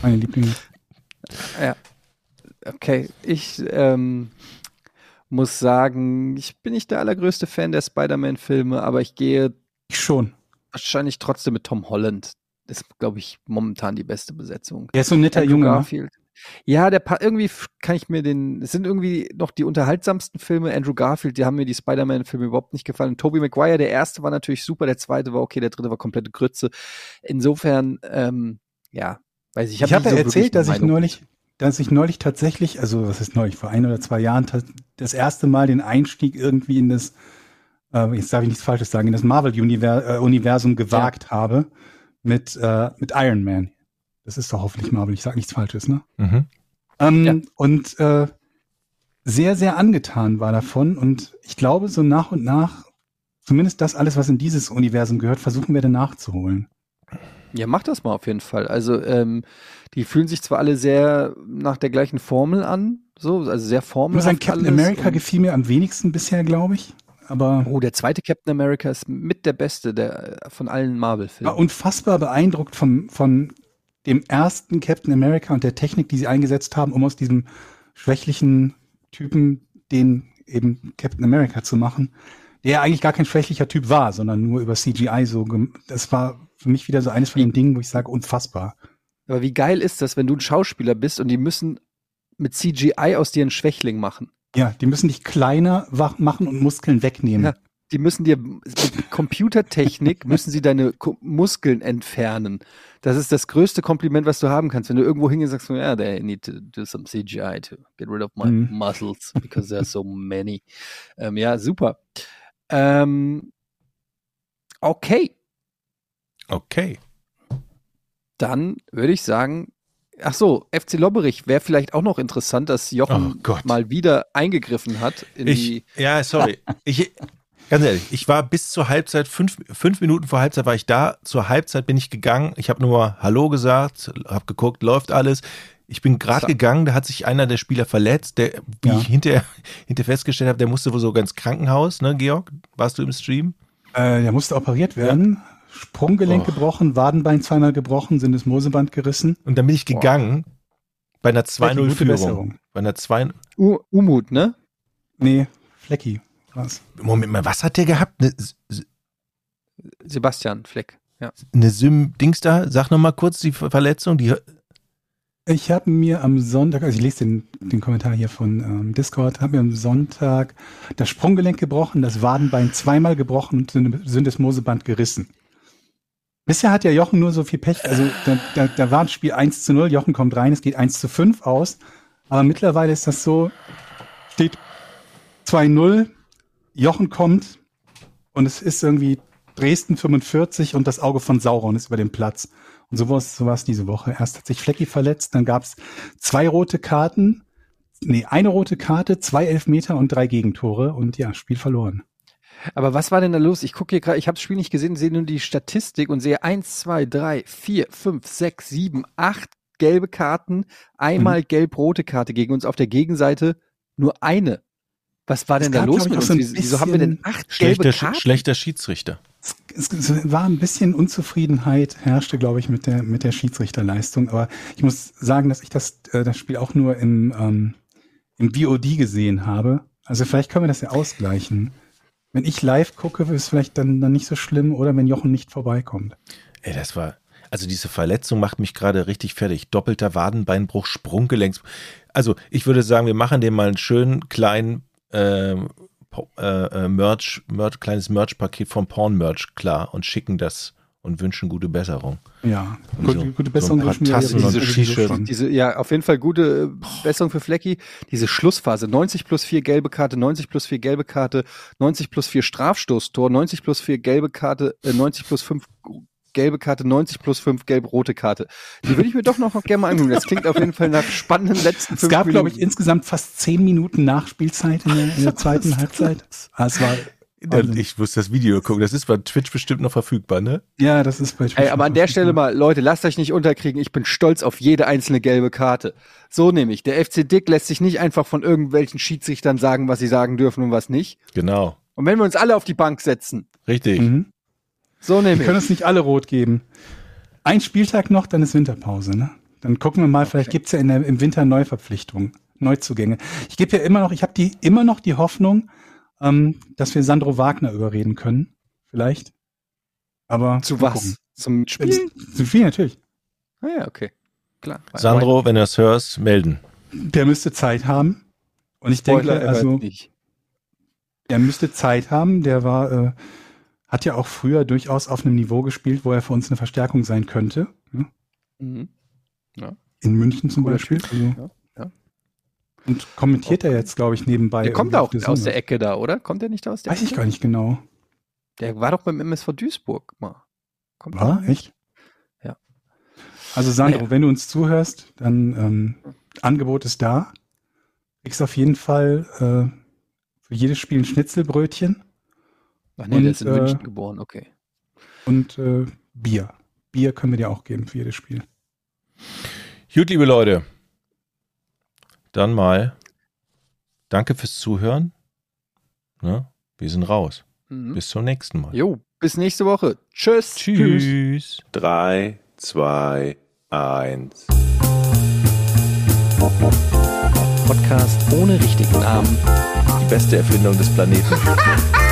Meine Lieblinge. Okay, ich ähm, muss sagen, ich bin nicht der allergrößte Fan der Spider-Man-Filme, aber ich gehe Ich schon. wahrscheinlich trotzdem mit Tom Holland. Das ist, glaube ich, momentan die beste Besetzung. Der ist so ein netter Andrew Junge. ne? Garfield. Ja, der pa irgendwie kann ich mir den, es sind irgendwie noch die unterhaltsamsten Filme. Andrew Garfield, die haben mir die Spider-Man-Filme überhaupt nicht gefallen. Tobey Maguire, der erste war natürlich super, der zweite war okay, der dritte war komplette Grütze. Insofern, ähm, ja, weiß ich. Ich, hab habe ja so erzählt, dass ich neulich, dass ich neulich tatsächlich, also was ist neulich, vor ein oder zwei Jahren, das erste Mal den Einstieg irgendwie in das, äh, jetzt darf ich nichts Falsches sagen, in das Marvel-Universum gewagt habe mit, äh, mit Iron Man. Das ist doch hoffentlich Marvel, ich sage nichts Falsches, ne? Mhm. Ähm, Ja. Und äh, sehr, sehr angetan war davon. Und ich glaube, so nach und nach, zumindest das alles, was in dieses Universum gehört, versuchen wir dann nachzuholen. Ja, mach das mal auf jeden Fall. Also, ähm, die fühlen sich zwar alle sehr nach der gleichen Formel an, so, also sehr muss formelhaft sagen, Captain alles America gefiel mir am wenigsten bisher, glaube ich. Aber Oh, der zweite Captain America ist mit der beste der, von allen war Marvel-Filmen. unfassbar beeindruckt von, von dem ersten Captain America und der Technik, die sie eingesetzt haben, um aus diesem schwächlichen Typen den eben Captain America zu machen, der eigentlich gar kein schwächlicher Typ war, sondern nur über CGI so. Das war für mich wieder so eines von den Dingen, wo ich sage, unfassbar. Aber wie geil ist das, wenn du ein Schauspieler bist und die müssen mit CGI aus dir einen Schwächling machen? Ja, die müssen dich kleiner machen und Muskeln wegnehmen. Ja. Die müssen dir mit Computertechnik müssen sie deine Ko Muskeln entfernen. Das ist das größte Kompliment, was du haben kannst, wenn du irgendwo hingehst und sagst, ja, they need to do some CGI to get rid of my Mhm. muscles because there are so many. Ähm, ja, super. Ähm, okay, Okay. dann würde ich sagen, ach so, FC Lobberich wäre vielleicht auch noch interessant, dass Jochen Oh mal wieder eingegriffen hat in die. Ich, ja, sorry. Ich, ganz ehrlich, ich war bis zur Halbzeit, fünf, fünf Minuten vor Halbzeit war ich da. Zur Halbzeit bin ich gegangen. Ich habe nur Hallo gesagt, habe geguckt, läuft alles. Ich bin gerade So. gegangen, da hat sich einer der Spieler verletzt, der, wie Ja. ich hinterher, hinterher festgestellt habe, der musste wohl sogar ins Krankenhaus, ne, Georg? Warst du im Stream? Äh, der musste operiert werden. Sprunggelenk Oh. gebrochen, Wadenbein zweimal gebrochen, sind das Moseband gerissen. Und dann bin ich gegangen bei einer Flecki, gute 2-0-Führung. Besserung. Bei einer 2 U Umut, ne? Nee, Flecki. Was? Moment mal, was hat der gehabt? Eine, Sebastian Fleck. Ja. eine Sim-Dings da? Sag noch mal kurz die Ver- Verletzung. Die, Ich habe mir am Sonntag, also ich lese den, den Kommentar hier von ähm, Discord, habe mir am Sonntag das Sprunggelenk gebrochen, das Wadenbein zweimal gebrochen und Syn- Syndesmoseband gerissen. Bisher hat ja Jochen nur so viel Pech, also da, da, da war ein Spiel 1 zu 0, Jochen kommt rein, es geht 1 zu 5 aus, aber mittlerweile ist das so, steht 2-0, Jochen kommt und es ist irgendwie Dresden 45 und das Auge von Sauron ist über dem Platz. Und so war es so war's diese Woche. Erst hat sich Flecki verletzt, dann gab es zwei rote Karten, nee, eine rote Karte, zwei Elfmeter und drei Gegentore und ja, Spiel verloren. Aber was war denn da los? Ich gucke hier gerade, ich habe das Spiel nicht gesehen, sehe nur die Statistik und sehe eins, zwei, drei, vier, fünf, sechs, sieben, acht gelbe Karten, einmal Mhm. gelb-rote Karte gegen uns auf der Gegenseite nur eine. Was war Es denn da gab, los mit uns? so Wieso, haben wir denn acht gelbe schlechter, Karten? schlechter Schiedsrichter. Es, war ein bisschen Unzufriedenheit herrschte, glaube ich, mit der mit der Schiedsrichterleistung. Aber ich muss sagen, dass ich das äh, das Spiel auch nur im ähm, im VOD gesehen habe. Also vielleicht können wir das ja ausgleichen. Wenn ich live gucke, ist es vielleicht dann, dann nicht so schlimm oder wenn Jochen nicht vorbeikommt. Ey, das war, also diese Verletzung macht mich gerade richtig fertig. Doppelter Wadenbeinbruch, Sprunggelenks. Also ich würde sagen, wir machen dem mal einen schönen kleinen äh, äh, Merch, Merch, kleines Merch-Paket vom Porn-Merch klar und schicken das und wünschen gute Besserung. Ja, gute, so- gute so Besserung paar wünschen wir Tassen sowieso T-Shirts. schon. Diese, ja, auf jeden Fall gute äh, Besserung für Flecki. Diese Schlussphase, 90 plus 4 gelbe Karte, 90 plus 4 gelbe Karte, 90 plus 4 Strafstoßtor, 90 plus 4 gelbe Karte, äh, 90 plus 5 gelbe Karte, 90 plus 5 gelb-rote Karte. Die würde ich mir doch noch gerne mal angucken. Das klingt auf jeden Fall nach spannenden letzten Es fünf gab, glaube ich, insgesamt fast zehn Minuten Nachspielzeit in der, in der zweiten Halbzeit. Ah, es war. Ich muss das Video gucken. Das ist bei Twitch bestimmt noch verfügbar, ne? ja, das ist bei Ey, aber an der Stelle mal, Leute, lasst euch nicht unterkriegen. Ich bin stolz auf jede einzelne gelbe Karte. So nämlich. Der FC Dick lässt sich nicht einfach von irgendwelchen Schiedsrichtern sagen, was sie sagen dürfen und was nicht. Genau. Und wenn wir uns alle auf die Bank setzen, Richtig. Mhm. So Wir nämlich. können uns nicht alle rot geben. Ein Spieltag noch, dann ist Winterpause, ne? Dann gucken wir mal, vielleicht gibt's ja in der, im Winter Neuverpflichtungen, Neuzugänge. Ich gebe ja immer noch, ich habe die immer noch die Hoffnung, ähm, dass wir Sandro Wagner überreden können. Vielleicht. Aber Zu was? gucken. Zum Spiel? Zu viel natürlich. Ah ja, okay. Klar. Sandro, wenn du das hörst, melden. Der müsste Zeit haben. Und ich Spoiler, denke, er also nicht. er müsste Zeit haben. Der war, äh, hat ja auch früher durchaus auf einem Niveau gespielt, wo er für uns eine Verstärkung sein könnte. Ne? Mhm. In München zum Guter Beispiel. Also, Ja, ja. Und kommentiert er jetzt, glaube ich, nebenbei. Der kommt auch der aus der Ecke da, oder? Kommt der nicht aus der Weiß Ecke? ich gar nicht genau. Der war doch beim MSV Duisburg mal. Kommt War? Echt? Ja. Also Sandro, Naja. wenn du uns zuhörst, dann ähm, Angebot ist da. Kriegst auf jeden Fall äh, für jedes Spiel ein Schnitzelbrötchen Ach nee, Und, der ist in äh, München geboren, okay. und äh, Bier. Bier können wir dir auch geben für jedes Spiel. Gut, liebe Leute. Dann mal. Danke fürs Zuhören. Ne? Wir sind raus. Mhm. Bis zum nächsten Mal. Jo, bis nächste Woche. Tschüss. Tschüss. Drei, zwei, eins. Podcast ohne richtigen Namen. Die beste Erfindung des Planeten.